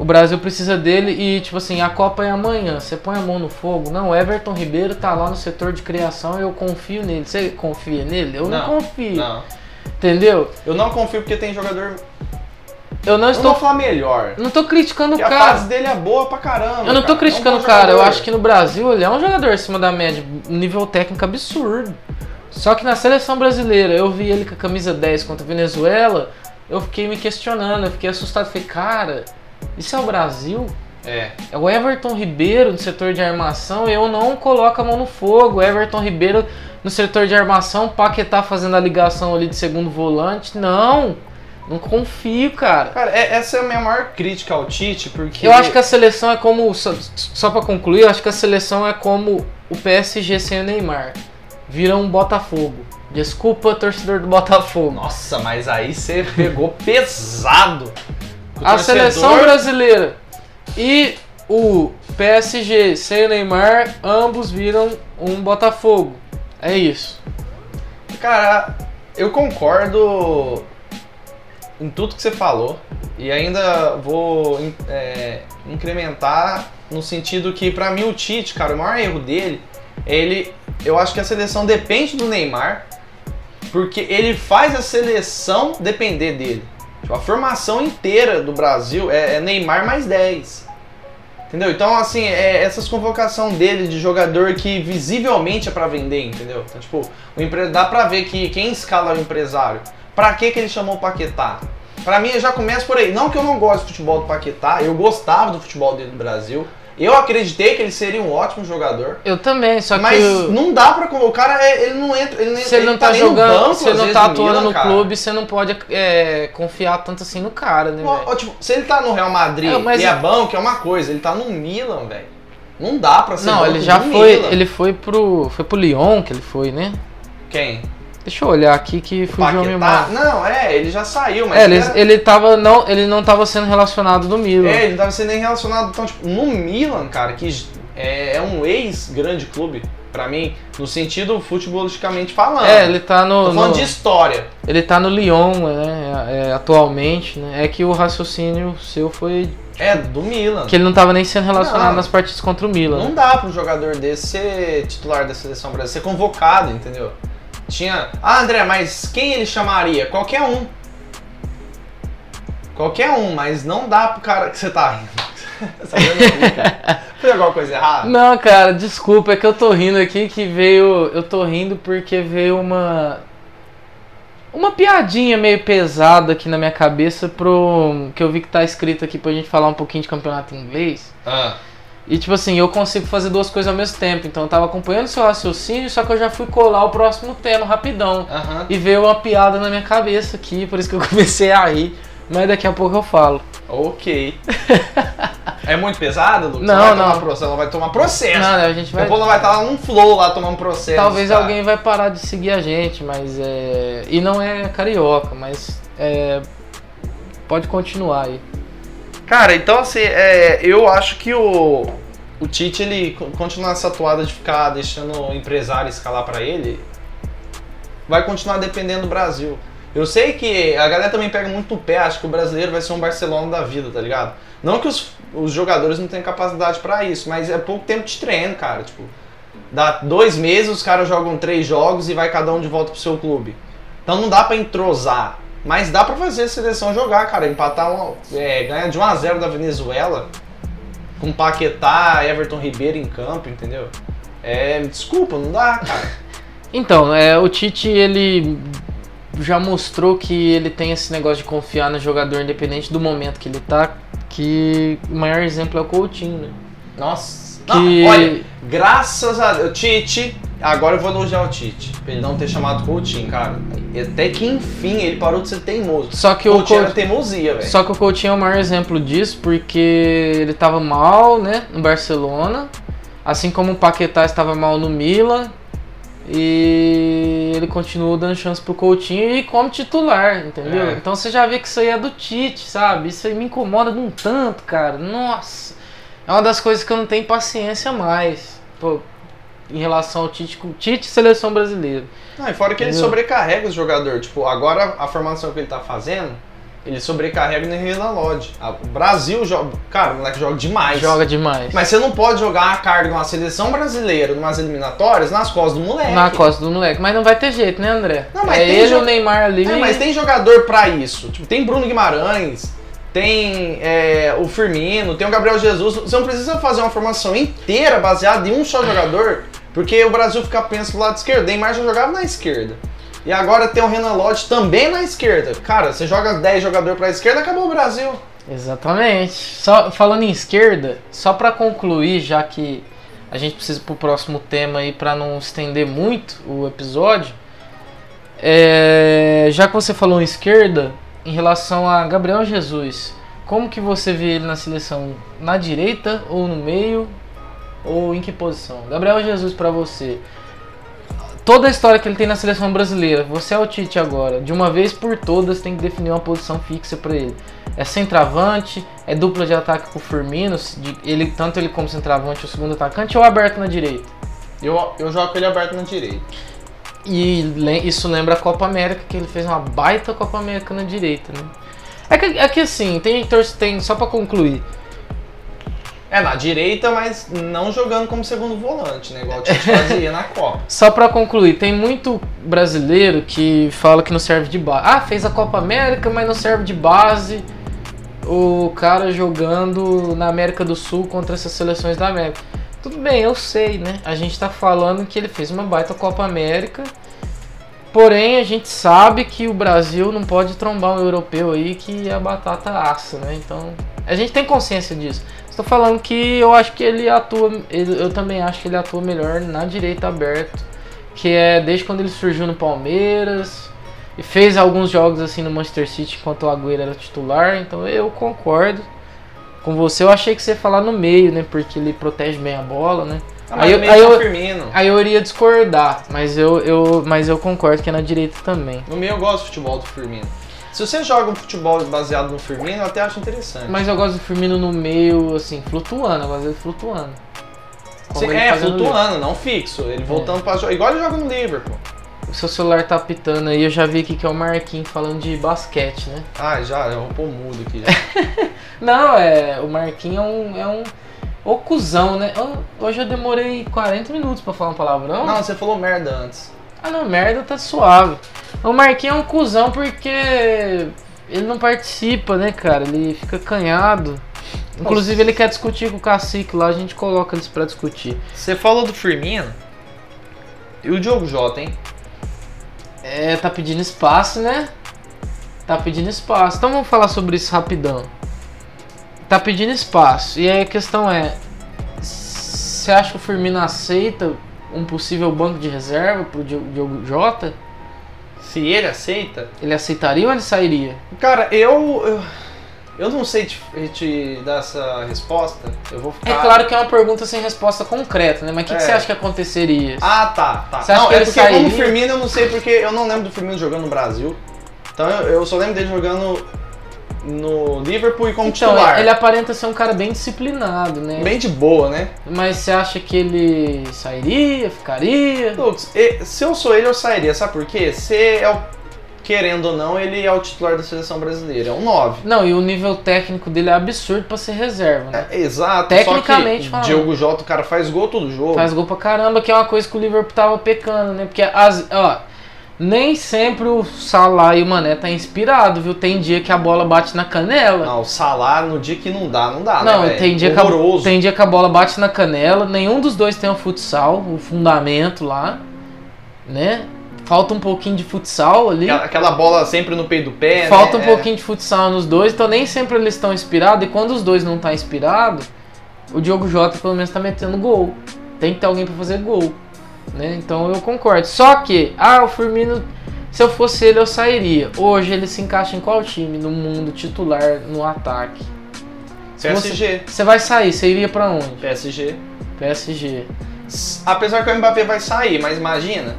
o Brasil precisa dele e, tipo assim, a Copa é amanhã. Você põe a mão no fogo. Não, o Everton Ribeiro tá lá no setor de criação e eu confio nele. Você confia nele? Eu não, confio. Não. Entendeu? Eu não confio porque tem jogador. Eu não Eu estou. não vou falar melhor. Não tô criticando o Porque a cara. fase dele é boa pra caramba. Eu não tô cara. criticando É um o cara, eu acho que no Brasil ele é um jogador acima da média, um nível técnico absurdo. Só que na seleção brasileira, eu vi ele com a camisa 10 contra a Venezuela, eu fiquei me questionando, eu fiquei assustado, falei, cara, isso é o Brasil? É. É o Everton Ribeiro no setor de armação, eu não coloco a mão no fogo. O Everton Ribeiro no setor de armação, Paquetá fazendo a ligação ali de segundo volante. Não, não confio, cara. Cara, é- essa é a minha maior crítica ao Tite, porque. Eu acho que a seleção é como. Só, só pra concluir, eu acho que a seleção é como o PSG sem o Neymar. Vira um Botafogo. Desculpa, torcedor do Botafogo. Nossa, mas aí você pegou pesado. A seleção brasileira e o PSG sem o Neymar, ambos viram um Botafogo. É isso. Cara, eu concordo em tudo que você falou. E ainda vou é, incrementar no sentido que, pra mim, o Tite, cara, o maior erro dele, ele. Eu acho que a seleção depende do Neymar, porque ele faz a seleção depender dele. Tipo, a formação inteira do Brasil é, é Neymar mais 10. Entendeu? Então, assim, é essas convocação dele de jogador que visivelmente é pra vender, entendeu? Então, tipo, o empre... dá pra ver que quem escala o empresário. Pra que, que ele chamou o Paquetá? Pra mim, já começa por aí. Não que eu não goste do futebol do Paquetá, eu gostava do futebol dele no Brasil. Eu acreditei que ele seria um ótimo jogador. Eu também, só Mas que o- não dá pra. O cara, é- ele não entra. Ele, nem- se ele não tá, no jogando, banco, se ele não tá do atuando Milan, no cara. clube, você não pode é, confiar tanto assim no cara, né, Ó, tipo, se ele tá no Real Madrid É, mas e é banco, é uma coisa. Ele tá no Milan, velho. Não dá pra ser Não, ele já foi, Milan. ele foi pro, foi pro Lyon que ele foi, né? Quem? Deixa eu olhar aqui que fugiu a memória. Não, é, ele já saiu, mas. É, ele, era- ele tava não, ele não tava sendo relacionado no Milan. É, ele não tava sendo nem relacionado. Então, tipo, no Milan, cara, que é, é um ex-grande clube, pra mim, no sentido futebolisticamente falando. É, ele tá no, Tô falando no- de história. ele tá no Lyon, né, é, atualmente, né? É que o raciocínio seu foi É, do Milan. que ele não tava nem sendo relacionado Não. nas partidas contra o Milan. Não né? dá pra um jogador desse ser titular da seleção brasileira, ser convocado, entendeu? Tinha. Ah, André, mas quem ele chamaria? Qualquer um. Qualquer um, mas não dá pro cara que você tá rindo. Cara? Fez alguma coisa errada? Não, cara, desculpa, é que eu tô rindo aqui que veio. Eu tô rindo porque veio uma. Uma piadinha meio pesada aqui na minha cabeça pro. Que eu vi que tá escrito aqui pra gente falar um pouquinho de campeonato inglês. Ah, E tipo assim, eu consigo fazer duas coisas ao mesmo tempo. Então eu tava acompanhando seu raciocínio, só que eu já fui colar o próximo tema rapidão. aham. E veio uma piada na minha cabeça aqui, por isso que eu comecei a rir. Mas daqui a pouco eu falo. Ok. é muito pesado, Lucas? Não, Ela vai não. Tomar processo, ela vai tomar processo. Não, né, a gente vai. Depois ela vai estar lá num flow lá tomando processo. Talvez cara. alguém vai parar de seguir a gente, mas é. E não é carioca, mas é. Pode continuar aí. Cara, então assim, é, eu acho que o, o Tite, ele co- continuar essa atuada de ficar deixando o empresário escalar pra ele, vai continuar dependendo do Brasil. Eu sei que a galera também pega muito no pé, acha que o brasileiro vai ser um Barcelona da vida, tá ligado? Não que os, os jogadores não tenham capacidade pra isso, mas é pouco tempo de treino, cara. Tipo, dá dois meses, os caras jogam três jogos e vai cada um de volta pro seu clube. Então não dá pra entrosar. Mas dá pra fazer a seleção jogar, cara. Empatar, um, é, ganhar de 1 a 0 da Venezuela com Paquetá, Everton Ribeiro em campo, entendeu? É, desculpa, não dá, cara. Então, é, o Tite, ele já mostrou que ele tem esse negócio de confiar no jogador independente do momento que ele tá. Que o maior exemplo é o Coutinho, né? Nossa. Que- Não, olha, graças a Deus. Tite, agora eu vou elogiar o Tite. Pra ele não ter chamado Coutinho, cara. Até que enfim ele parou de ser teimoso. Só que o Coutinho era Coutinho, teimosia, velho. só que o Coutinho é o maior exemplo disso porque ele tava mal, né, no Barcelona, assim como o Paquetá estava mal no Milan. E ele continuou dando chance pro Coutinho e como titular, entendeu? É. Então você já vê que isso aí é do Tite, sabe? Isso aí me incomoda de um tanto, cara. Nossa. É uma das coisas que eu não tenho paciência mais. Pô, em relação ao Tite, Tite seleção brasileira. Não, e fora que ele Entendeu? sobrecarrega os jogadores. Tipo, agora a formação que ele tá fazendo, ele sobrecarrega no Renan Lodge. A- O Brasil joga. Cara, o moleque joga demais. Joga demais. Mas você não pode jogar a carga de uma seleção brasileira, numas eliminatórias, nas costas do moleque. Na costa do moleque. Mas não vai ter jeito, né, André? Não, mas é tem ele jo- o Neymar ali. É, mas tem jogador pra isso. Tipo, tem Bruno Guimarães, tem é, o Firmino, tem o Gabriel Jesus. Você não precisa fazer uma formação inteira baseada em um só jogador, porque o Brasil fica pensa do lado esquerdo. Neymar já jogava na esquerda. E agora tem o Renan Lodge também na esquerda. Cara, você joga 10 jogadores pra esquerda, acabou o Brasil. Exatamente. Só falando em esquerda, só pra concluir, já que a gente precisa pro próximo tema aí pra não estender muito o episódio. é, já que você falou em esquerda, em relação a Gabriel Jesus, como que você vê ele na seleção? Na direita ou no meio? Ou em que posição? Gabriel Jesus pra você. Toda a história que ele tem na seleção brasileira, você é o Tite agora. De uma vez por todas tem que definir uma posição fixa pra ele. É centroavante, é dupla de ataque com o Firmino, ele, tanto ele como centroavante, o segundo atacante, ou aberto na direita. Eu, eu jogo ele aberto na direita. E isso lembra a Copa América, que ele fez uma baita Copa América na direita, né? É que, é que assim, tem, tem só pra concluir. É, na direita, mas não jogando como segundo volante, né? Igual o Tite fazia na Copa. Só pra concluir, tem muito brasileiro que fala que não serve de base. Ah, fez a Copa América, mas não serve de base. O cara jogando na América do Sul contra essas seleções da América. Tudo bem, eu sei, né? A gente tá falando que ele fez uma baita Copa América. Porém, a gente sabe que o Brasil não pode trombar um europeu aí que a batata assa, né? Então, a gente tem consciência disso. Estou falando que eu acho que ele atua, ele- eu também acho que ele atua melhor na direita aberto, que é desde quando ele surgiu no Palmeiras e fez alguns jogos assim no Manchester City enquanto o Agüero era titular, então eu concordo com você. Eu achei que você ia falar no meio, né, porque ele protege bem a bola, né? Ah, mas Aí eu- aí eu- Firmino. Aí eu iria discordar, mas eu, eu, mas eu concordo que é na direita também. No meio eu gosto do futebol do Firmino. Se você joga um futebol baseado no Firmino, eu até acho interessante. Mas eu gosto do Firmino no meio, assim, flutuando, eu gosto dele flutuando. Como Sim, é, flutuando, não fixo. Ele voltando pra jogar. Igual ele joga no Liverpool. O seu celular tá apitando aí, eu já vi aqui que é o Marquinhos falando de basquete, né? Ah, já, eu vou pôr mudo aqui. já. Não, é. O Marquinhos é um. É um ô cuzão, né? Hoje eu demorei 40 minutos pra falar um palavrão. não, você falou merda antes. Ah não, merda tá suave. O Marquinhos é um cuzão porque ele não participa, né, cara? Ele fica canhado. Inclusive ele quer discutir com o cacique lá, a gente coloca eles pra discutir. Você falou do Firmino. E o Diogo Jota, hein? É, tá pedindo espaço, né? Tá pedindo espaço. Então vamos falar sobre isso rapidão. Tá pedindo espaço. E aí a questão é: você acha que o Firmino aceita um possível banco de reserva pro Diogo Diogo Jota? Se ele aceita. Ele aceitaria ou ele sairia? Cara, eu. Eu, eu não sei te, te dar essa resposta. Eu vou ficar. É claro que é uma pergunta sem resposta concreta, né? Mas o que, que É. você acha que aconteceria? Ah, tá, tá. Você acha não, que é ele porque sairia? como Firmino eu não sei porque eu não lembro do Firmino jogando no Brasil. Então eu, eu só lembro dele jogando no Liverpool e como então, titular. ele aparenta ser um cara bem disciplinado, né? Bem de boa, né? Mas você acha que ele sairia, ficaria? E- se eu sou ele, eu sairia. Sabe por quê? Se é o. Querendo ou não, ele é o titular da seleção brasileira. É um 9. Não, e o nível técnico dele é absurdo pra ser reserva, né? É, exato. Tecnicamente só que falando. Diogo Jota, o cara faz gol todo jogo. Faz gol pra caramba, que é uma coisa que o Liverpool tava pecando, né? Porque as, ó, nem sempre o Salah e o Mané tá inspirado, viu? Tem dia que a bola bate na canela. Não, o Salah no dia que não dá, não dá, Não, né, velho? tem, dia que a, tem dia que a bola bate na canela, nenhum dos dois tem o futsal, o fundamento lá, né? Falta um pouquinho de futsal ali. Aquela, aquela bola sempre no peito do pé, Falta né? um pouquinho de futsal nos dois, então nem sempre eles estão inspirados. E quando os dois não estão inspirados, o Diogo Jota pelo menos tá metendo gol. Tem que ter alguém pra fazer gol. Né? Então eu concordo. Só que, ah, o Firmino, se eu fosse ele, eu sairia. Hoje ele se encaixa em qual time no mundo titular no ataque? PSG. Você vai sair, você iria pra onde? PSG. PSG. Apesar que o Mbappé vai sair, mas imagina.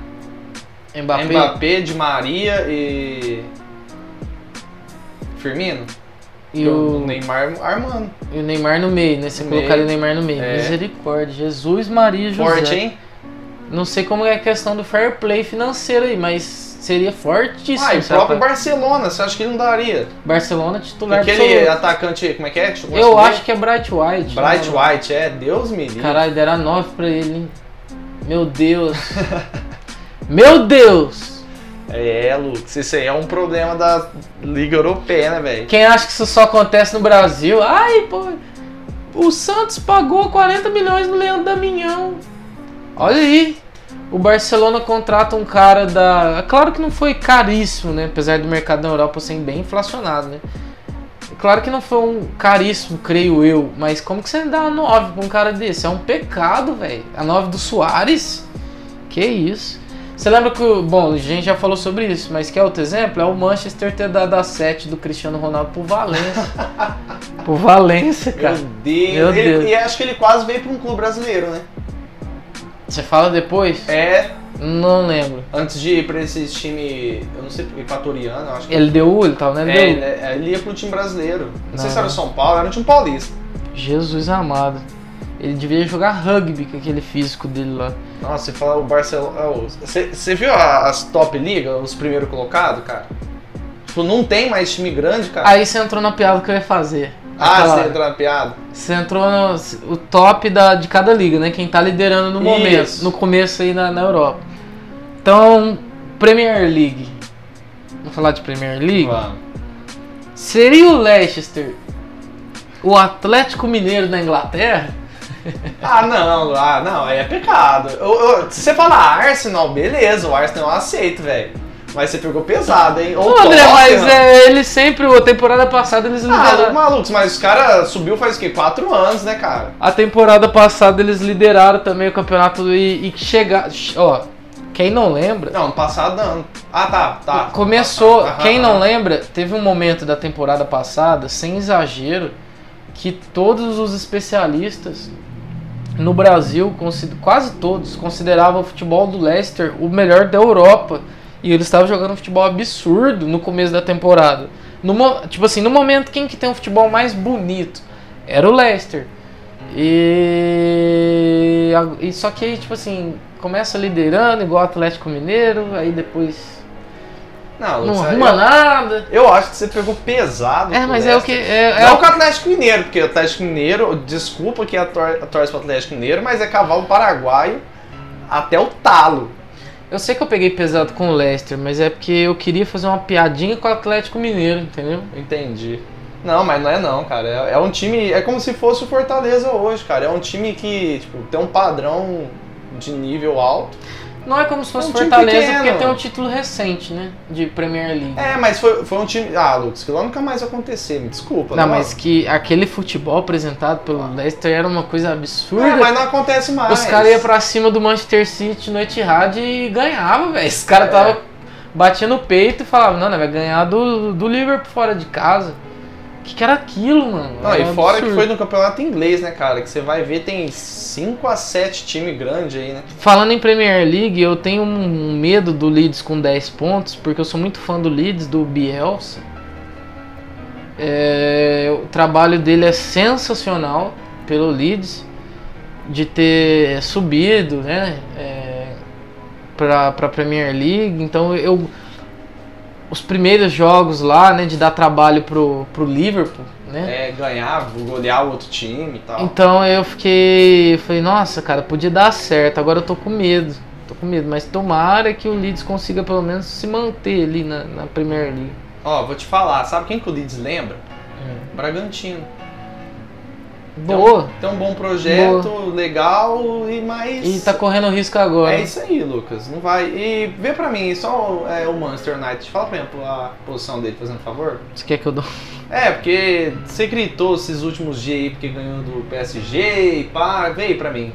Mbappé. Mbappé, Di Maria e. Firmino. E o, Neymar armando. e o Neymar no meio, né? Você colocaria o. Neymar no meio. É. Misericórdia. Jesus, Maria, José. Forte, hein? Não sei como é a questão do fair play financeiro aí, mas seria fortíssimo. Ah, e o próprio Barcelona, você acha que ele não daria? Barcelona titular Aquele absoluto. atacante, como é que é? Deixa Eu acho que é Bright White. Bright né? White, é, Deus me livre. Caralho, deram 9 pra ele, hein? Meu Deus. Meu Deus. É, Lucas, isso aí é um problema da Liga Europeia, né, velho? Quem acha que isso só acontece no Brasil? Ai, pô. O Santos pagou 40 milhões no Leandro Damião. Olha aí. O Barcelona contrata um cara da. É Claro que não foi caríssimo, né? Apesar do mercado da Europa ser bem inflacionado, né? É Claro que não foi um caríssimo, creio eu. Mas como que você dá uma 9 pra um cara desse? É um pecado, velho. A 9 do Soares? Que isso? Você lembra que o. Bom, a gente já falou sobre isso, mas quer outro exemplo? É o Manchester ter dado a 7 do Cristiano Ronaldo pro Valência. pro Valência, cara. Meu Deus. Meu Ele- Deus. E acho que ele quase veio pra um clube brasileiro, né? Você fala depois? É, Não lembro. antes de ir pra esses time, eu não sei, equatoriano, eu acho que. LDU, ele tava na LDU. ele, é, ele ia pro time brasileiro. Não, sei Não. se era o São Paulo, era um time paulista. Jesus amado. Ele devia jogar rugby com aquele físico dele lá. Nossa, você fala o Barcelona. o- Você viu as top liga, os primeiros colocados, cara? Tipo, não tem mais time grande, cara. Aí você entrou na piada que eu ia fazer. Ah, você entrou na piada? Você entrou no o top da, de cada liga, né? Quem tá liderando no momento, Isso. no começo aí na, na Europa. Então, Premier League. Vamos falar de Premier League? Vamos. Seria o Leicester o Atlético Mineiro da Inglaterra? Ah, não, ah, não, aí é pecado. Eu- eu- se você falar Arsenal, beleza, o Arsenal eu aceito, velho. Mas você pegou pesado, hein? Ou André, Tottenham. mas é, eles sempre, a temporada passada eles Ah, lideraram. malucos, mas os caras subiu faz o quê? Quatro anos, né, cara? A temporada passada eles lideraram também o campeonato e, e chegar, ó, quem não lembra, Não, passado não. Ah, tá, tá. Começou, Aham, quem não aham. lembra, teve um momento da temporada passada, sem exagero, que todos os especialistas no Brasil, quase todos, consideravam o futebol do Leicester o melhor da Europa. E eles estavam jogando um futebol absurdo no começo da temporada. No, tipo assim, no momento, quem que tem um futebol mais bonito? Era o Leicester. E, e só que aí, tipo assim, começa liderando, igual o Atlético Mineiro, aí depois Não, não arruma eu, nada. eu acho que você pegou pesado. É, mas o é o que. É, é Não o- com o Atlético Mineiro, porque o Atlético Mineiro, desculpa que torce pro Atlético Mineiro, mas é cavalo paraguaio até o talo. Eu sei que eu peguei pesado com o Leicester, mas é porque eu queria fazer uma piadinha com o Atlético Mineiro, entendeu? Entendi. Não, mas não é não, cara. É, é um time. É como se fosse o Fortaleza hoje, cara. É um time que, tipo, tem um padrão de nível alto. Não é como se fosse É um Fortaleza, porque tem um título recente, né? De Premier League. É, mas foi, foi um time. Ah, Lucas, que lá nunca mais vai acontecer, me desculpa. Não, mas que aquele futebol apresentado pelo Leicester era uma coisa absurda. É, mas não acontece mais. Os caras iam pra cima do Manchester City no Etihad e ganhavam, velho. Os caras É. tava batendo no peito e falavam, não, não, vai ganhar do, do Liverpool fora de casa. O que, que era aquilo, mano? Não, Era e fora que absurdo. foi no campeonato inglês, né, cara? Que você vai ver, tem 5 a 7 time grande aí, né? Falando em Premier League, eu tenho um medo do Leeds com 10 pontos, porque eu sou muito fã do Leeds, do Bielsa. É, o trabalho dele é sensacional pelo Leeds, de ter subido né, é, para a Premier League. Então eu os primeiros jogos lá, né, de dar trabalho pro, pro Liverpool, né? É, ganhar, golear o outro time e tal. Então eu fiquei. Falei, nossa, cara, podia dar certo. Agora eu tô com medo. Tô com medo. Mas tomara que o Leeds consiga pelo menos se manter ali na, na Premier League. Ó, vou te falar, sabe quem que o Leeds lembra? Bragantino. Boa. Tem um bom projeto, legal e mais. E tá correndo risco agora. É isso aí, Lucas. Não vai. E vê pra mim, só é, o Manchester United. Fala pra mim a posição dele, fazendo favor. Você quer que eu dou? É, porque você gritou esses últimos dias aí porque ganhou do PSG e pá, veio pra mim.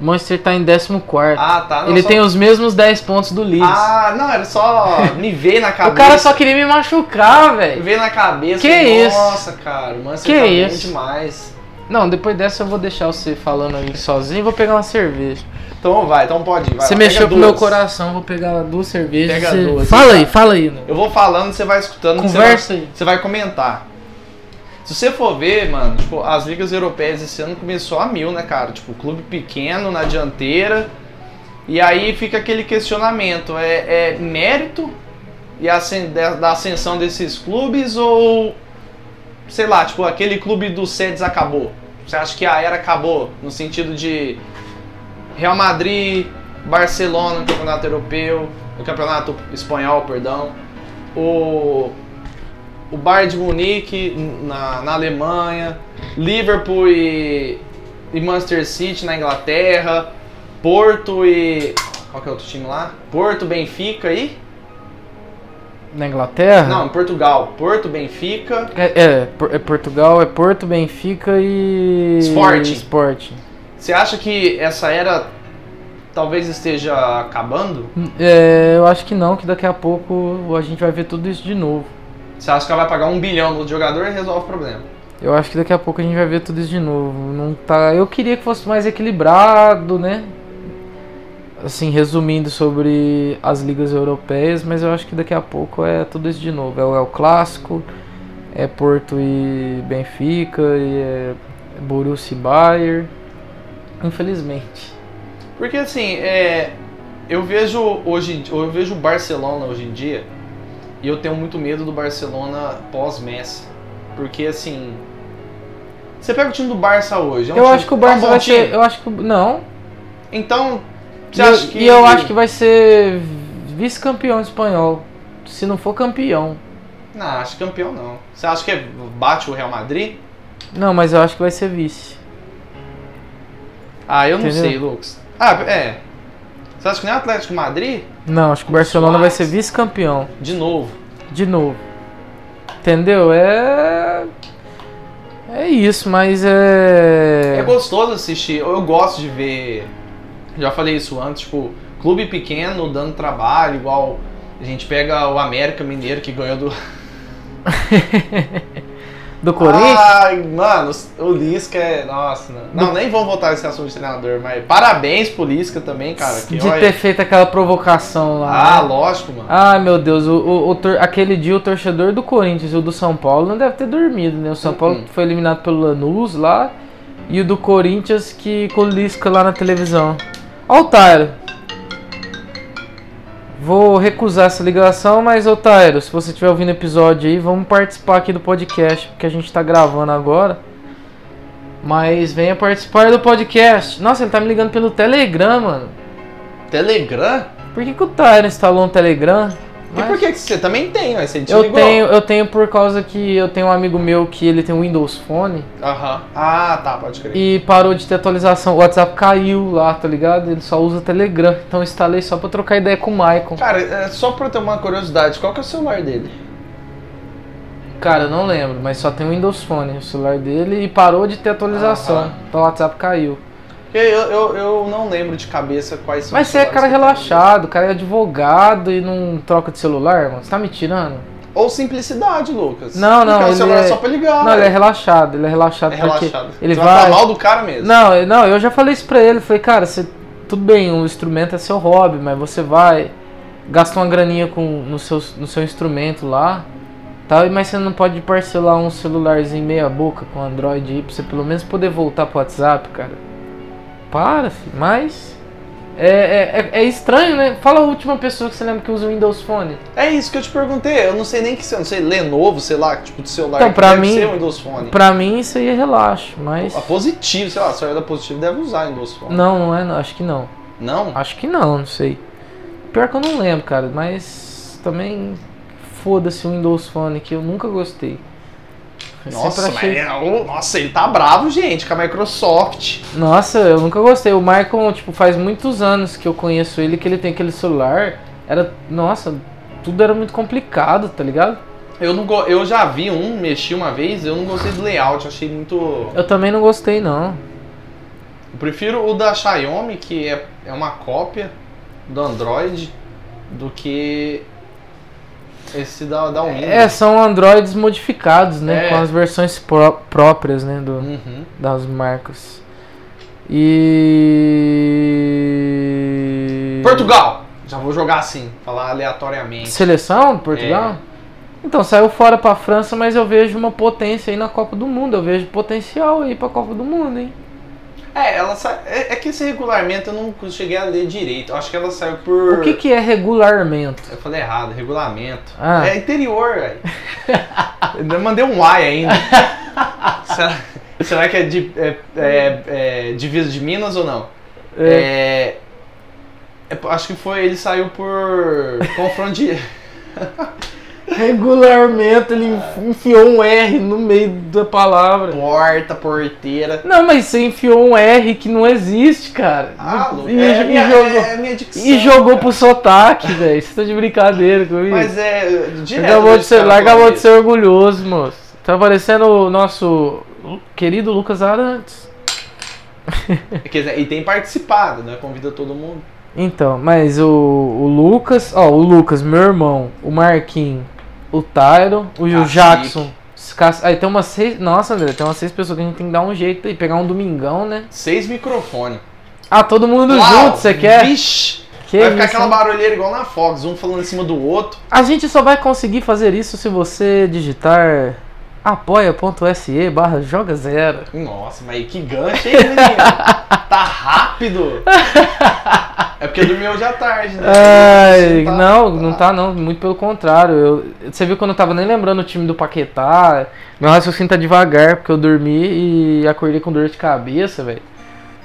O Manchester tá em 14. Ah, tá. não, Ele só- tem os mesmos 10 pontos do Leeds. Ah, não, era só me ver na cabeça. o cara só queria me machucar, velho. Ver na cabeça. Que falei, isso? Nossa, cara, o Manchester Que tá bem isso? demais. Não, depois dessa eu vou deixar você falando aí sozinho e vou pegar uma cerveja. Então vai, então pode ir. vai você lá, mexeu com o meu coração, vou pegar duas cervejas. Pega você- duas, Fala então. aí, fala aí. Né? Eu vou falando, você vai escutando. Conversa você vai, aí. Você vai comentar. Se você for ver, mano, tipo, as ligas europeias esse ano começou a mil, né, cara? Tipo, clube pequeno na dianteira. E aí fica aquele questionamento: é, é mérito e ascen- da ascensão desses clubes ou sei lá, tipo, aquele clube dos sedes acabou? Você acha que a era acabou no sentido de Real Madrid, Barcelona no campeonato europeu, no campeonato espanhol, perdão, o o Bayern de Munique na, na Alemanha, Liverpool e, e Manchester City na Inglaterra, Porto e qual que é outro time lá? Porto, Benfica e Na Inglaterra? não, em Portugal, Porto, Benfica, É, é, é Portugal, é Porto, Benfica e. Sporting. Sporting. Você acha que essa era talvez esteja acabando? É, eu acho que não, que daqui a pouco a gente vai ver tudo isso de novo. Você acha que ela vai pagar um bilhão no jogador e resolve o problema? Eu acho que daqui a pouco a gente vai ver tudo isso de novo. Não tá, eu queria que fosse mais equilibrado, né? Assim, resumindo sobre as ligas europeias, mas eu acho que daqui a pouco é tudo isso de novo. É o, é o clássico, é Porto e Benfica, e é Borussia e Bayern. Infelizmente. Porque assim, é, eu vejo hoje, eu vejo o Barcelona hoje em dia e eu tenho muito medo do Barcelona pós Messi, porque assim, Você pega o time do Barça hoje. é um Eu time- acho que o é Barça bom vai time. ser. Eu acho que. Não. Então, você E, que. e eu acho que vai ser vice-campeão espanhol. Se não for campeão. Não, acho que campeão não. Você acha que bate o Real Madrid? Não, mas eu acho que vai ser vice. Ah, eu não Entendeu? sei, Lucas. Ah, é. Você acha que nem o Atlético Madrid? Não, acho que o Barcelona vai ser Suárez. vice-campeão. De novo. De novo. Entendeu? É. É isso, mas é. É gostoso assistir. Eu gosto de ver. Já falei isso antes, tipo, clube pequeno dando trabalho, igual a gente pega o América Mineiro que ganhou do. Do Corinthians? Ai, mano, o Lisca é. Nossa, não. Não, nem vamos voltar nesse assunto de treinador, mas parabéns pro Lisca também, cara. Que, de olha- ter feito aquela provocação lá. Ah, né? lógico, mano. Ai meu Deus, o, o- o tor- aquele dia o torcedor do Corinthians e o do São Paulo não deve ter dormido, né? O São Paulo Uhum. foi eliminado pelo Lanús lá e o do Corinthians que com o Lisca lá na televisão. Otário. Vou recusar essa ligação, mas Otário, se você estiver ouvindo o episódio aí, vamos participar aqui do podcast, porque a gente tá gravando agora. Mas venha participar do podcast. Nossa, ele tá me ligando pelo Telegram, mano. Telegram? Por que, que o Tyler instalou um Telegram? E por que, que você também tem, ó? Você Eu ligou? tenho, eu tenho por causa que eu tenho um amigo meu que ele tem um Windows Phone Aham. Ah, tá, pode crer. e parou de ter atualização. O WhatsApp caiu lá, tá ligado? Ele só usa Telegram. Então eu instalei só pra trocar ideia com o Maicon. Cara, é só pra eu ter uma curiosidade, qual que é o celular dele? Cara, eu não lembro, mas só tem o Windows Phone, o celular dele, e parou de ter atualização. Então o WhatsApp caiu. Eu, eu, eu não lembro de cabeça quais são Mas você é cara relaxado, o cara é advogado e não troca de celular, mano. Você tá me tirando? Ou simplicidade, Lucas. Não, não, Porque o ele celular é é- só pra ligar. Não, ele é relaxado, ele é relaxado É relaxado. ele Você vai. falar mal do cara mesmo. Não, eu- não, eu já falei isso pra ele. Falei, cara, você, tudo bem, o instrumento é seu hobby, mas você vai, gasta uma graninha com, no, seu, no seu instrumento lá, tal, mas você não pode parcelar um celularzinho meia boca com Android aí pra você pelo menos poder voltar pro WhatsApp, cara. Para, filho, mas. É, é, é, é estranho, né? Fala a última pessoa que você lembra que usa o Windows Phone. É isso que eu te perguntei. Eu não sei nem que se eu não sei, Lenovo, sei lá, tipo de celular Então, pra mim- ser Windows Phone. Pra mim isso aí é relaxo, mas. A positivo, sei lá, a celular da positivo deve usar Windows Phone. Não, não é, não, acho que não. Não? Acho que não, não sei. Pior que eu não lembro, cara, mas também foda-se o Windows Phone que eu nunca gostei. Nossa, achei- mas, é- nossa, ele tá bravo, gente, com a Microsoft. Nossa, eu nunca gostei. O Michael, tipo, faz muitos anos que eu conheço ele, que ele tem aquele celular. Era, nossa, tudo era muito complicado, tá ligado? Eu, não go- eu já vi um, mexi uma vez, eu não gostei do layout, achei muito. Eu também não gostei, não. Eu prefiro o da Xiaomi, que é, é uma cópia do Android, do que esse da, da Windows. É, são Androids modificados, né? É. Com as versões pró- próprias, né? Do, Uhum. das marcas. E. Portugal! Já vou jogar assim, falar aleatoriamente. Seleção de Portugal? Então, saiu fora pra França, mas eu vejo uma potência aí na Copa do Mundo. Eu vejo potencial aí pra Copa do Mundo, hein? É, ela sa... é, é que esse regulamento eu não cheguei a ler direito. Eu acho que ela saiu por. O que, que é regulamento? Eu falei errado, regulamento. Ah. É interior, velho. Mandei um Y ainda. será, será que é, de, é, é, é divisa de Minas ou não? É. é, acho que foi. Ele saiu por confronto de. Regularmente ele enfiou um R no meio da palavra. Porta, porteira. Não, mas você enfiou um R que não existe, cara. Ah, Lu, e, é, e minha, jogou, é minha dicção. e jogou cara. pro sotaque, velho. Você tá de brincadeira comigo. Mas é. Direto Acabou de ser, fala de ser orgulhoso, moço. Tá parecendo o nosso querido Lucas Arantes. Quer dizer, e tem participado, né? Convida todo mundo. Então, mas o, o Lucas, ó, o Lucas, meu irmão, o Marquinhos, o Tyron, o. Jackson. Aí tem umas seis. Nossa, André, tem umas seis pessoas que a gente tem que dar um jeito aí, pegar um domingão, né? Seis microfones. Ah, todo mundo Uau, junto, você quer? Vixe! Que vai ficar isso, aquela barulheira igual na Fox, um falando em cima do outro. A gente só vai conseguir fazer isso se você digitar apoia.se barra joga zero. Nossa, mas que gancho, hein, menino? tá rápido! É porque dormiu hoje à tarde, né? Ai, tá- não, não tá não, muito pelo contrário. Eu, você viu que eu não tava nem lembrando o time do Paquetá. Meu raciocínio tá devagar, porque eu dormi e acordei com dor de cabeça, velho.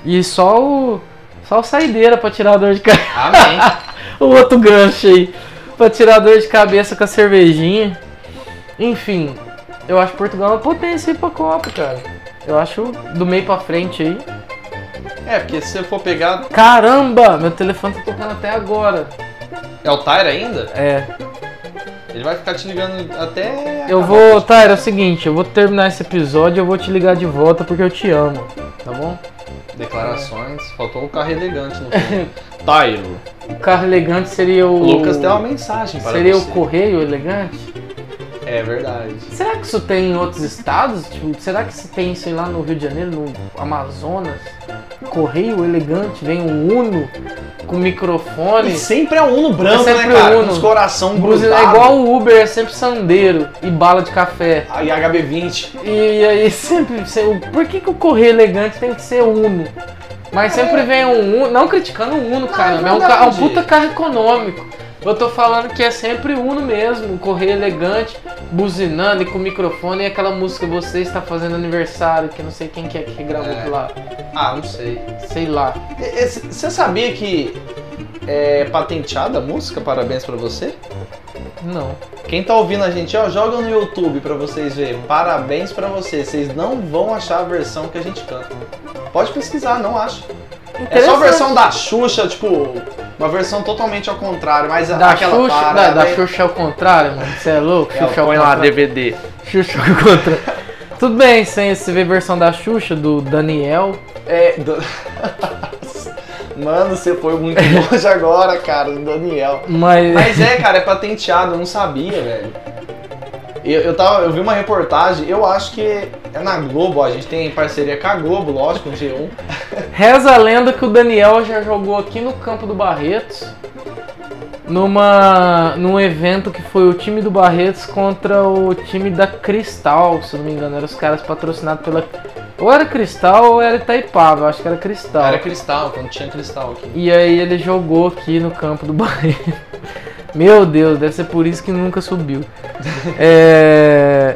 E só o. Só o saideira pra tirar a dor de cabeça. Amém. o outro gancho aí. Pra tirar a dor de cabeça com a cervejinha. Enfim, eu acho Portugal uma potência aí pra Copa, cara. Eu acho do meio pra frente aí. É, porque se você for pegar. Caramba, meu telefone tá tocando até agora. É o Tyre ainda? É. Ele vai ficar te ligando até. Eu vou, Tyra, é o seguinte, eu vou terminar esse episódio e eu vou te ligar de volta porque eu te amo, tá bom? Declarações. Faltou o carro elegante no filme. Tyro. O carro elegante seria o. O Lucas tem uma mensagem para Seria você. o correio elegante? É verdade. Será que isso tem em outros estados? Tipo, será que isso tem, sei lá, no Rio de Janeiro, no Amazonas? Correio elegante, vem um Uno com microfone. E sempre é um Uno branco, É sempre né, cara? Uno. Com os coração Buzina, grudado. é igual o Uber, é sempre sandeiro e bala de café. Aí HB20. E aí sempre. se- Por que, que o correio elegante tem que ser Uno? Mas sempre vem um Uno. Não criticando o Uno, cara. É, um, ca- é um verdade. puta carro econômico. Eu tô falando que é sempre Uno mesmo. O correio elegante, buzinando e com microfone e aquela música Você está fazendo aniversário, que não sei quem que é que gravou É. lá. Ah, não sei. Sei lá. Você sabia que é patenteada a música? Parabéns pra você. Não. Quem tá ouvindo a gente, ó, joga no YouTube pra vocês verem. Parabéns pra vocês. Vocês não vão achar a versão que a gente canta. Pode pesquisar, não acha. É só a versão da Xuxa, tipo, uma versão totalmente ao contrário, mas Da aquela Xuxa, da, da parabéns- Xuxa ao contrário, mano. Você é louco? Ela Xuxa ao põe lá contrário. DVD. Xuxa ao contrário. Tudo bem, sem você ver versão da Xuxa, do Daniel. É. do- Mano, você foi muito longe agora, cara, do Daniel. Mas. Mas é, cara, é patenteado, eu não sabia, velho. Eu, eu, tava, eu vi uma reportagem, eu acho que é na Globo, ó, a gente tem parceria com a Globo, lógico, no G1. Reza a lenda que o Daniel já jogou aqui no campo do Barretos. Numa, num evento que foi o time do Barretos contra o time da Cristal, se não me engano. Eram os caras patrocinados pela. Ou era Cristal ou era Itaipava, eu acho que era Cristal. Era cristal, quando tinha cristal aqui. E aí ele jogou aqui no campo do Barretos. Meu Deus, deve ser por isso que nunca subiu. É...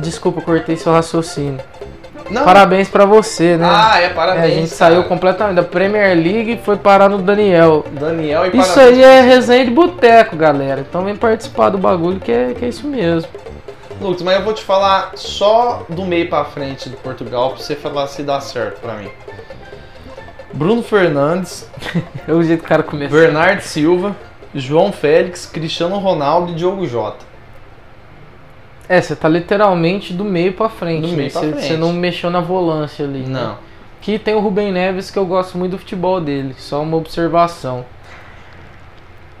Desculpa, cortei seu raciocínio. Não. Parabéns pra você, né? Ah, é, É, parabéns. a gente cara. saiu completamente da Premier League e foi parar no Daniel. Daniel e Isso parabéns. aí é resenha de boteco, galera. Então vem participar do bagulho que é, que é isso mesmo. Lucas, mas eu vou te falar só do meio pra frente do Portugal pra você falar se dá certo pra mim. Bruno Fernandes, É o jeito que o cara começou. Bernardo Silva, João Félix, Cristiano Ronaldo e Diogo Jota. É, você tá literalmente do meio pra frente. Do né? meio pra Você- frente. Você não mexeu na volância ali. né? Não. Que tem o Rubem Neves, que eu gosto muito do futebol dele. Só uma observação.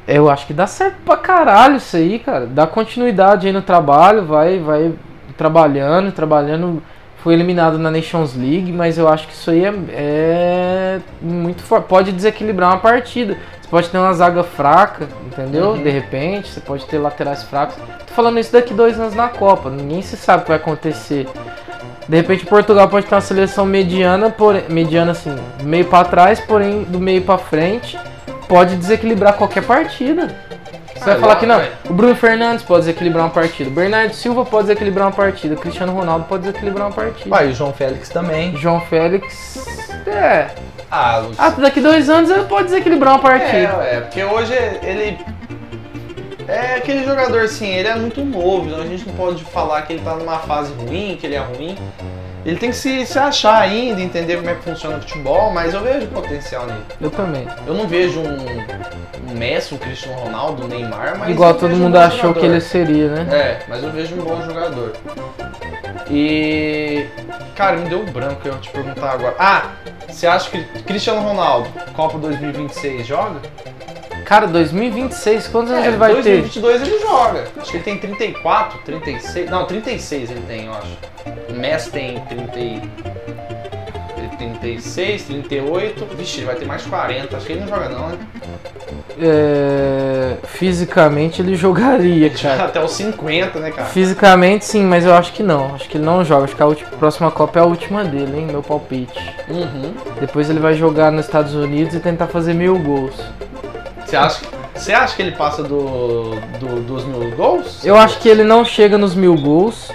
Eu acho que dá certo pra caralho isso aí, cara. Dá continuidade aí no trabalho, vai, vai trabalhando, trabalhando. Foi eliminado na Nations League, mas eu acho que isso aí é, é muito forte. Pode desequilibrar uma partida. Você pode ter uma zaga fraca, entendeu? Uhum. De repente, você pode ter laterais fracos. Tô falando isso daqui dois anos na Copa. Ninguém se sabe o que vai acontecer. De repente Portugal pode ter uma seleção mediana, porém, mediana assim, meio pra trás, porém do meio pra frente, pode desequilibrar qualquer partida. Você vai Ah, falar que não. O Bruno Fernandes pode desequilibrar uma partida. O Bernardo Silva pode desequilibrar uma partida. O Cristiano Ronaldo pode desequilibrar uma partida. Vai, e o João Félix também. João Félix. É. Ah. Ah, daqui dois anos ele pode desequilibrar uma partida. É, é, porque hoje ele. É aquele jogador assim, ele é muito novo, então a gente não pode falar que ele tá numa fase ruim, que ele é ruim. Ele tem que se, se achar ainda, entender como é que funciona o futebol, mas eu vejo potencial nele. Eu também. Eu não vejo um, um Messi, um Cristiano Ronaldo, um Neymar, mas. Igual todo um mundo bom achou jogador. que ele seria, né? É, mas eu vejo um bom jogador. E. Cara, me deu um branco eu te perguntar agora. Ah, você acha que Cristiano Ronaldo, Copa 2026, joga? Cara, 2026, quantos anos É, ele vai ter? 2022 ele joga. Acho que ele tem 34, 36. Não, 36 ele tem, eu acho. O Messi tem 30, e- ele tem 36, 38. Vixe, ele vai ter mais 40. Acho que ele não joga, não, né? é, fisicamente ele jogaria, cara. Até os 50, né, cara? Fisicamente sim, mas eu acho que não. Acho que ele não joga. Acho que a última- próxima Copa é a última dele, hein? Meu palpite. Uhum. Depois ele vai jogar nos Estados Unidos e tentar fazer mil gols. Você acha, você acha que ele passa do, do- dos mil gols? Eu acho que ele não chega nos mil gols.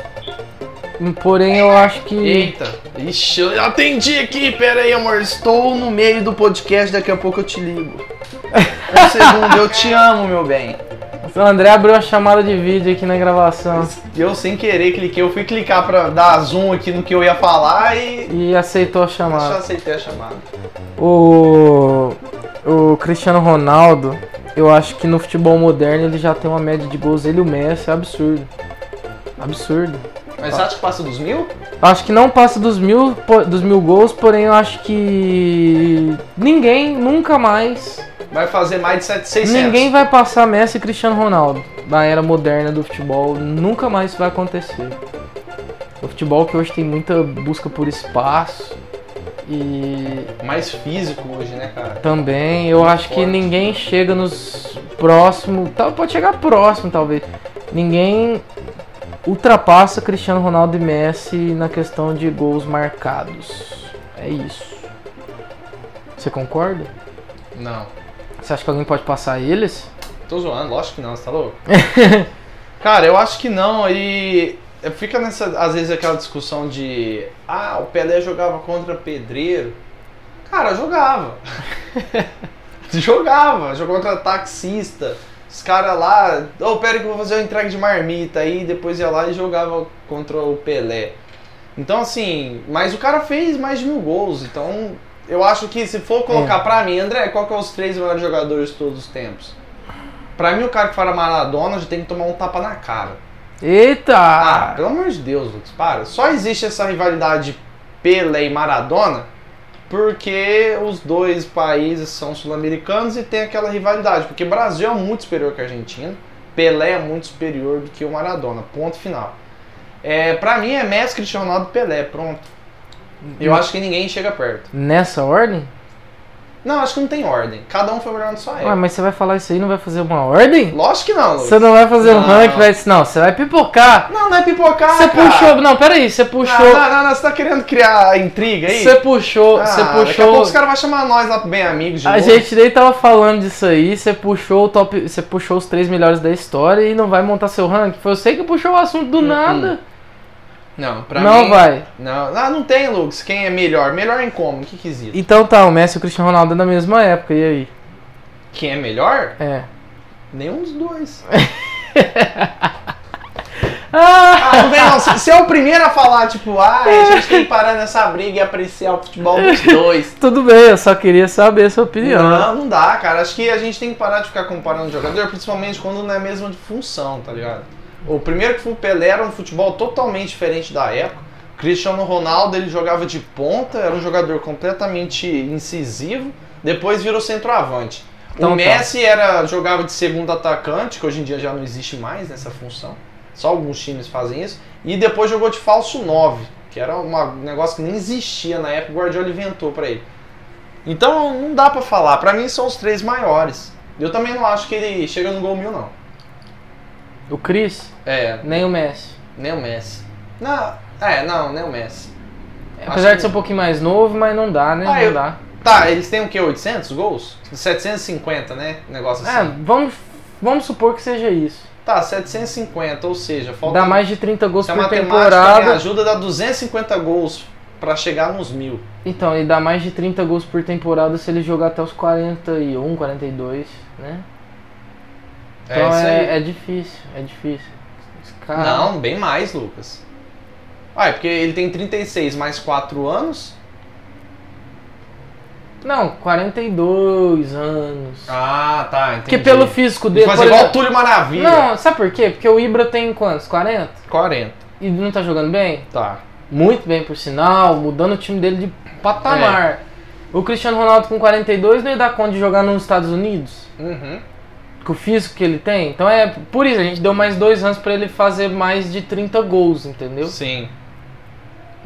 Porém, eu acho que. Eita. Ixi, eu atendi aqui. Pera aí, amor. Estou no meio do podcast. Daqui a pouco eu te ligo. Um segundo. Eu te amo, meu bem. O André abriu a chamada de vídeo aqui na gravação Eu, sem querer, cliquei. Eu fui clicar pra dar zoom aqui no que eu ia falar e... e aceitou a Eu só chamada. aceitei a chamada. O, o Cristiano Ronaldo, eu acho que no futebol moderno ele já tem uma média de gols. Ele e o Messi é absurdo. Absurdo. Mas você acha que passa dos mil? Acho que não passa dos mil, dos mil gols, porém eu acho que ninguém nunca mais. Vai fazer mais de 700. Ninguém vai passar Messi e Cristiano Ronaldo na era moderna do futebol. Nunca mais isso vai acontecer. O futebol que hoje tem muita busca por espaço e Mais físico hoje, né, cara? também eu acho que forte. ninguém chega nos próximos. tá, Pode chegar próximo, talvez. Ninguém ultrapassa Cristiano Ronaldo e Messi na questão de gols marcados. É isso. Você concorda? Não. Você acha que alguém pode passar eles? Tô zoando, lógico que não, você tá louco? Cara, eu acho que não, e fica nessa, às vezes, aquela discussão de ah, o Pelé jogava contra pedreiro. Cara, jogava. jogava, jogou contra taxista. Os caras lá, ô, pera que eu vou fazer uma entrega de marmita. Aí depois ia lá e jogava contra o Pelé. Então, assim, mas o cara fez mais de mil gols. Então, eu acho que se for colocar pra mim, André, qual que é os três maiores jogadores de todos os tempos? Pra mim, o cara que fala Maradona já tem que tomar um tapa na cara. Eita! Ah, pelo amor de Deus, Lucas, para. Só existe essa rivalidade Pelé e Maradona porque os dois países são sul-americanos e tem aquela rivalidade. Porque Brasil é muito superior que a Argentina, Pelé é muito superior do que o Maradona. Ponto final. É, pra mim é Messi, Cristiano Ronaldo Pelé, pronto. Eu acho que ninguém chega perto. Nessa ordem? Não, acho que não tem ordem. Cada um foi melhor na sua Ué, época. mas você vai falar isso aí não vai fazer uma ordem? Lógico que não, Lucas. Você não vai fazer um Não. ranking, vai não, você vai pipocar. Não, não é pipocar, Você cara. puxou, não, peraí, você puxou, não, não, não, você tá querendo criar intriga aí? você puxou, Ah, você Daqui a pouco puxou. os caras vão chamar nós lá Bem Amigos de A novo. gente nem tava falando disso aí, você puxou o top, você puxou os três melhores da história e não vai montar seu ranking. Foi você que puxou o assunto do nada. Não, pra não mim... vai. Não, não, não tem, Lucas. Quem é melhor? Melhor em como? Que quesito? Então tá, o Messi e o Cristiano Ronaldo é da mesma época, e aí? Quem é melhor? É. Nenhum dos dois. ah, não vem não. Você é o primeiro a falar, tipo, ah, a gente tem que parar nessa briga e apreciar o futebol dos dois. Tudo bem, eu só queria saber a sua opinião. Não, não dá, cara. Acho que a gente tem que parar de ficar comparando jogador, principalmente quando não é a mesma função, tá ligado? O primeiro que foi o Pelé era um futebol totalmente diferente da época. Cristiano Ronaldo, ele jogava de ponta, era um jogador completamente incisivo, depois virou centroavante. Então o tá. Messi era jogava de segundo atacante, que hoje em dia já não existe mais nessa função. Só alguns times fazem isso. E depois jogou de falso 9, que era uma- um negócio que nem existia na época, o Guardiola inventou pra ele. Então não dá pra falar. Pra mim são os três maiores. Eu também não acho que ele chega no gol mil, não. O Cris, É, nem o Messi. nem o Messi. Não, é, não, nem o Messi. Apesar que- de ser um pouquinho mais novo, mas não dá, né? Ah, não eu- dá. Tá, eles têm o quê? 800 gols? 750, né? Negócio É, assim. vamos, vamos supor que seja isso. Tá, 750, ou seja, falta. Dá mais de 30 gols por matemática me temporada. ajuda, dá 250 gols pra chegar nos mil. Então, e dá mais de 30 gols por temporada se ele jogar até os 41, 42, né? É Então é, é difícil, é difícil. Esse cara- Não, bem mais, Lucas. Ah, é porque ele tem 36 mais 4 anos. Não, 42 anos. Ah, tá, entendi. Porque pelo físico dele. Fazer igual o Túlio Maravilha. Não, sabe por quê? Porque o Ibra tem quantos? 40? 40. E não tá jogando bem? Tá. Muito bem, por sinal, mudando o time dele de patamar. É. O Cristiano Ronaldo com 42 não ia dar conta de jogar nos Estados Unidos? Uhum. Com o físico que ele tem? Então é por isso, a gente deu mais dois anos pra ele fazer mais de 30 gols, entendeu? Sim.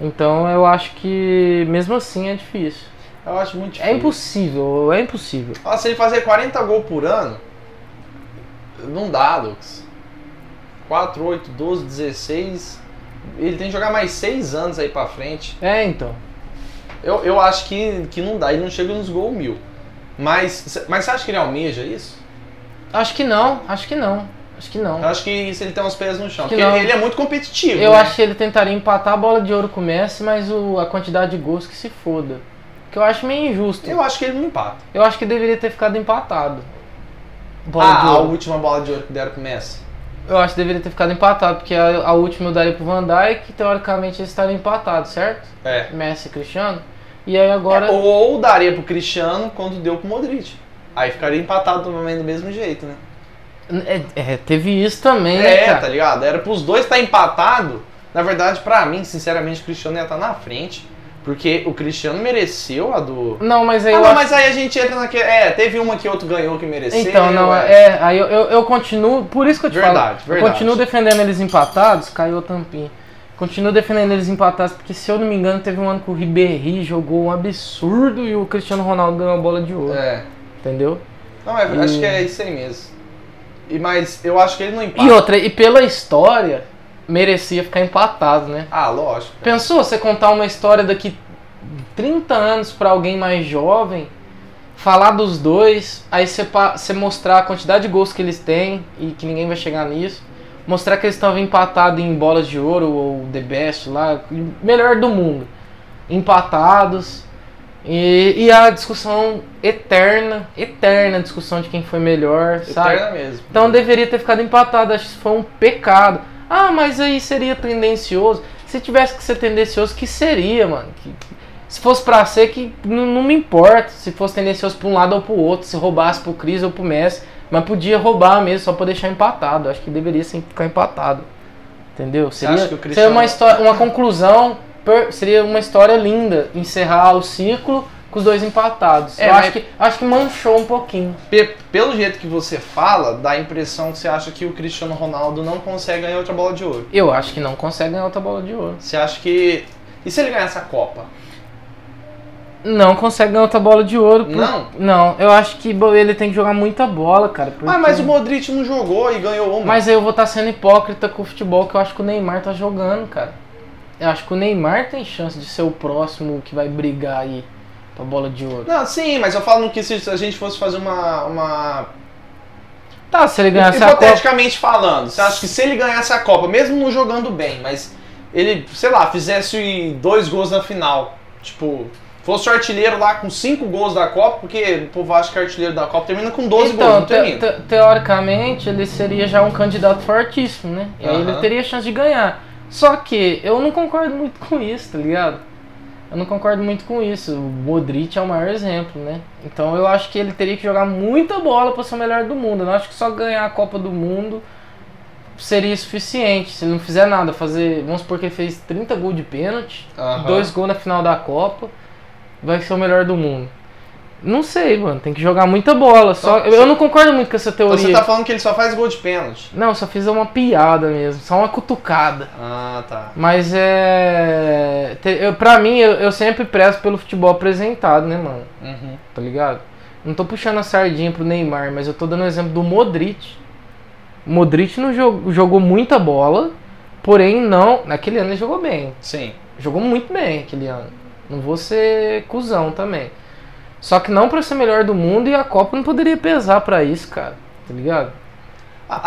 Então eu acho que mesmo assim é difícil. Eu acho muito É difícil. impossível, é impossível. Ah, se ele fazer 40 gols por ano, não dá, Lucas. 4, 8, 12, 16. Ele tem que jogar mais 6 anos aí pra frente. É, então. Eu, eu acho que, que não dá, ele não chega nos gols mil. Mas, mas você acha que ele almeja isso? Acho que não, acho que não. Acho que não. Eu acho que isso ele tem os pés no chão. Porque não. ele, é muito competitivo. Eu né? acho que ele tentaria empatar a bola de ouro com o Messi, mas o, a quantidade de gols que se foda. Que eu acho meio injusto. Eu acho que ele não empata. Eu acho que deveria ter ficado empatado. Bola ah, a última bola de ouro que deram pro Messi. Eu acho que deveria ter ficado empatado, porque a, a última eu daria pro Van Dijk, teoricamente eles estariam empatados, certo? É. Messi e Cristiano. E aí agora. Ou, ou daria pro Cristiano quando deu pro Modric. Aí ficaria empatado também do mesmo jeito, né? É, é, teve isso também, né, É, cara? tá ligado? Era pros dois estar empatado. Na verdade, pra mim, sinceramente, o Cristiano ia estar na frente. Porque o Cristiano mereceu a do. Não, mas aí Ah, eu não, acho- mas aí a gente entra naquele. É, teve uma que outro ganhou que mereceu. Então, não, é, aí eu, eu, eu continuo, por isso que eu te Verdade, falo, eu verdade. continuo defendendo eles empatados, caiu o tampinho. Continuo defendendo eles empatados, porque se eu não me engano, teve um ano que o Ribéry jogou um absurdo e o Cristiano Ronaldo ganhou a bola de ouro, É. entendeu? Não, é, E- acho que é isso aí mesmo. E, mas eu acho que ele não empata. E outra, e pela história, merecia ficar empatado, né? Ah, lógico. cara. Pensou você contar uma história daqui 30 anos pra alguém mais jovem, falar dos dois, aí você, você mostrar a quantidade de gols que eles têm e que ninguém vai chegar nisso, mostrar que eles estavam empatados em bolas de ouro ou The Best lá, melhor do mundo, empatados. E, e a discussão eterna, eterna discussão de quem foi melhor, sabe? Eterna mesmo. Então deveria ter ficado empatado, acho que isso foi um pecado. Ah, mas aí seria tendencioso. Se tivesse que ser tendencioso, que seria, mano? Que- se fosse pra ser, que não, não me importa. Se fosse tendencioso pra um lado ou pro outro, se roubasse pro Cris ou pro Messi. Mas podia roubar mesmo, só pra deixar empatado. Acho que deveria sim ficar empatado. Entendeu? Seria, acha que o seria Cristiano- uma, história, uma conclusão, seria uma história linda. Encerrar o ciclo com os dois empatados. É, Eu acho, que, acho que manchou um pouquinho. Pe- pelo jeito que você fala, dá a impressão que você acha que o Cristiano Ronaldo não consegue ganhar outra bola de ouro. Eu acho que não consegue ganhar outra bola de ouro. Você acha que. E se ele ganhar essa Copa? Não consegue ganhar outra bola de ouro. por- Não? Não, eu acho que ele tem que jogar muita bola, cara. porque- Ah, mas o Modric não jogou e ganhou uma. Mas aí eu vou estar sendo hipócrita com o futebol que eu acho que o Neymar tá jogando, cara. Eu acho que o Neymar tem chance de ser o próximo que vai brigar aí pra bola de ouro. Não, sim, mas eu falo que se a gente fosse fazer uma. uma... Tá, se ele ganhasse a Copa. Hipoteticamente falando, você acha que se ele ganhasse a Copa, mesmo não jogando bem, mas ele, sei lá, fizesse dois gols na final, tipo, fosse o artilheiro lá com cinco gols da Copa, porque o povo acha que o artilheiro da Copa termina com 12 gols, Então, não te- termina. te- teoricamente, ele seria já um candidato fortíssimo, né? E aí ele Aham. teria chance de ganhar. Só que eu não concordo muito com isso, tá ligado? Eu não concordo muito com isso. O Modric é o maior exemplo, né? Então eu acho que ele teria que jogar muita bola para ser o melhor do mundo. Eu não acho que só ganhar a Copa do Mundo seria suficiente. Se ele não fizer nada, fazer. Vamos supor que ele fez 30 gols de pênalti, Aham. dois gols na final da Copa, vai ser o melhor do mundo. Não sei, mano. Tem que jogar muita bola. Só, Então, eu não concordo muito com essa Então teoria. você tá falando que ele só faz gol de pênalti. Não, só fiz uma piada mesmo. Só uma cutucada. Ah, tá. Mas é. Eu, pra mim, eu, eu sempre prezo pelo futebol apresentado, né, mano? Uhum. Tá ligado? Não tô puxando a sardinha pro Neymar, mas eu tô dando o exemplo do Modric. O Modric não jogou, jogou muita bola, porém não. Naquele ano ele jogou bem. Sim. Jogou muito bem aquele ano. Não vou ser cuzão também. Só que não pra ser melhor do mundo e a Copa não poderia pesar pra isso, cara. Tá ligado?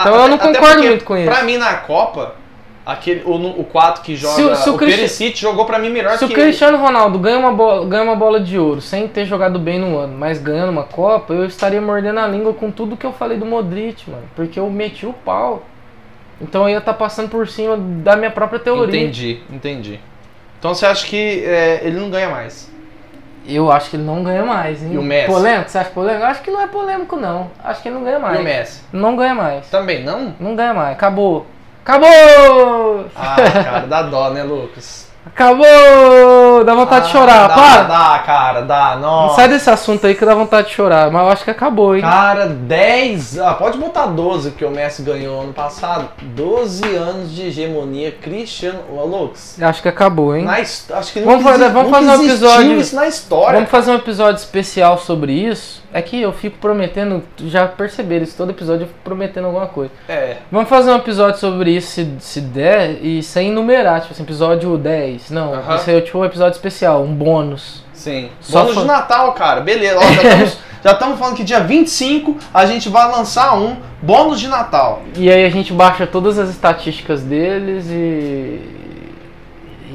Então eu não concordo muito com isso. Pra mim, na Copa, aquele, o, o 4 que joga. Se o- se o o Cristi- jogou pra mim melhor Se o que Cristiano Ronaldo ganha uma, bola, ganha uma bola de ouro sem ter jogado bem no ano, mas ganhando uma Copa, eu estaria mordendo a língua com tudo que eu falei do Modric, mano. Porque eu meti o pau. Então eu ia estar passando por cima da minha própria teoria. Entendi, entendi. Então você acha que é, ele não ganha mais? Eu acho que ele não ganha mais, hein? E o Messi? Polêmico? Você acha polêmico? Eu acho que não é polêmico, não. Acho que ele não ganha mais. E o Messi? Não ganha mais. Também não? Não ganha mais. Acabou. Acabou! Ah, cara, dá dó, né, Lucas? Acabou! Dá vontade de chorar, Ah, dá, para! Dá, cara, dá. Não Nossa. sai desse assunto aí que dá vontade de chorar, mas eu acho que acabou, hein? Cara, 10. Ah, pode botar 12, porque o Messi ganhou ano passado. 12 anos de hegemonia Cristiano. Ô, Lux. Acho que acabou, hein? Na acho que Vamos nunca fazer- vamos fazer um episódio- isso na história. Vamos fazer um episódio especial sobre isso. É que eu fico prometendo, já perceberam isso, todo episódio eu fico prometendo alguma coisa. É. Vamos fazer um episódio sobre isso se, se der e sem numerar, tipo assim, episódio 10. Não, Aham. isso aí é tipo um episódio especial, um bônus. Sim. Só Bônus de Natal, cara. Beleza. Ó, já estamos já estamos falando que dia 25 a gente vai lançar um bônus de Natal. E aí a gente baixa todas as estatísticas deles e.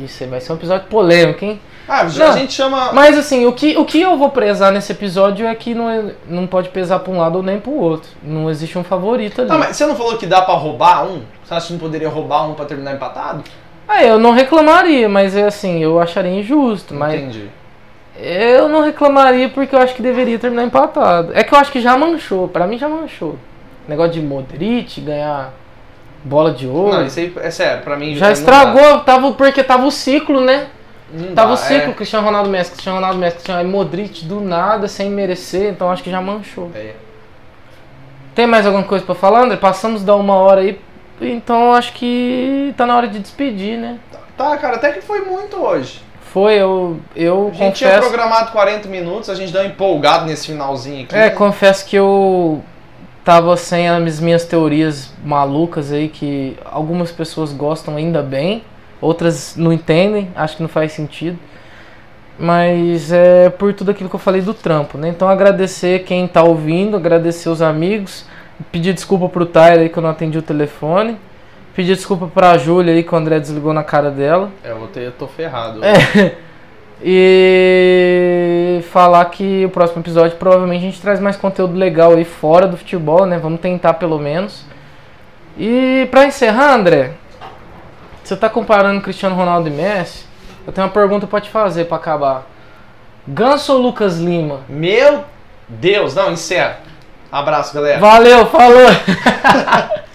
Isso aí vai ser um episódio polêmico, hein? Ah, já Não. a gente chama. Mas assim, o que, o que eu vou prezar nesse episódio é que não, é- não pode pesar pra um lado ou nem pro outro. Não existe um favorito ali. Mas você não falou que dá pra roubar um? Você acha que não poderia roubar um pra terminar empatado? Ah, eu não reclamaria, mas é assim, eu acharia injusto. Mas Entendi. eu não reclamaria porque eu acho que deveria terminar empatado. É que eu acho que já manchou, pra mim já manchou. Negócio de Modric ganhar bola de ouro. Não, isso aí é sério, pra mim já não estragou, tava, porque tava o ciclo, né? Não Tava dá, o ciclo, é. Cristiano Ronaldo Messi, Cristiano Ronaldo Messi, Cristiano e Modric do nada, sem merecer, então acho que já manchou. É. Tem mais alguma coisa pra falar, André? Passamos da uma hora aí, então acho que tá na hora de despedir, né? Tá, cara, até que foi muito hoje. Foi, eu, eu A gente tinha confesso... programado 40 minutos, a gente deu empolgado nesse finalzinho aqui. É, confesso que eu tava sem as minhas teorias malucas aí, que algumas pessoas gostam ainda bem, outras não entendem, acho que não faz sentido. Mas é por tudo aquilo que eu falei do trampo, né? Então agradecer quem tá ouvindo, agradecer os amigos, pedir desculpa pro Tyler aí que eu não atendi o telefone, pedir desculpa pra Júlia aí que o André desligou na cara dela. É, eu, vou ter, eu tô ferrado. É. E falar que o próximo episódio provavelmente a gente traz mais conteúdo legal aí fora do futebol, né? Vamos tentar pelo menos. E pra encerrar, André, você tá comparando Cristiano Ronaldo e Messi? Eu tenho uma pergunta pra te fazer pra acabar. Ganso ou Lucas Lima? Meu Deus, não, encerra. Abraço, galera. Valeu, falou!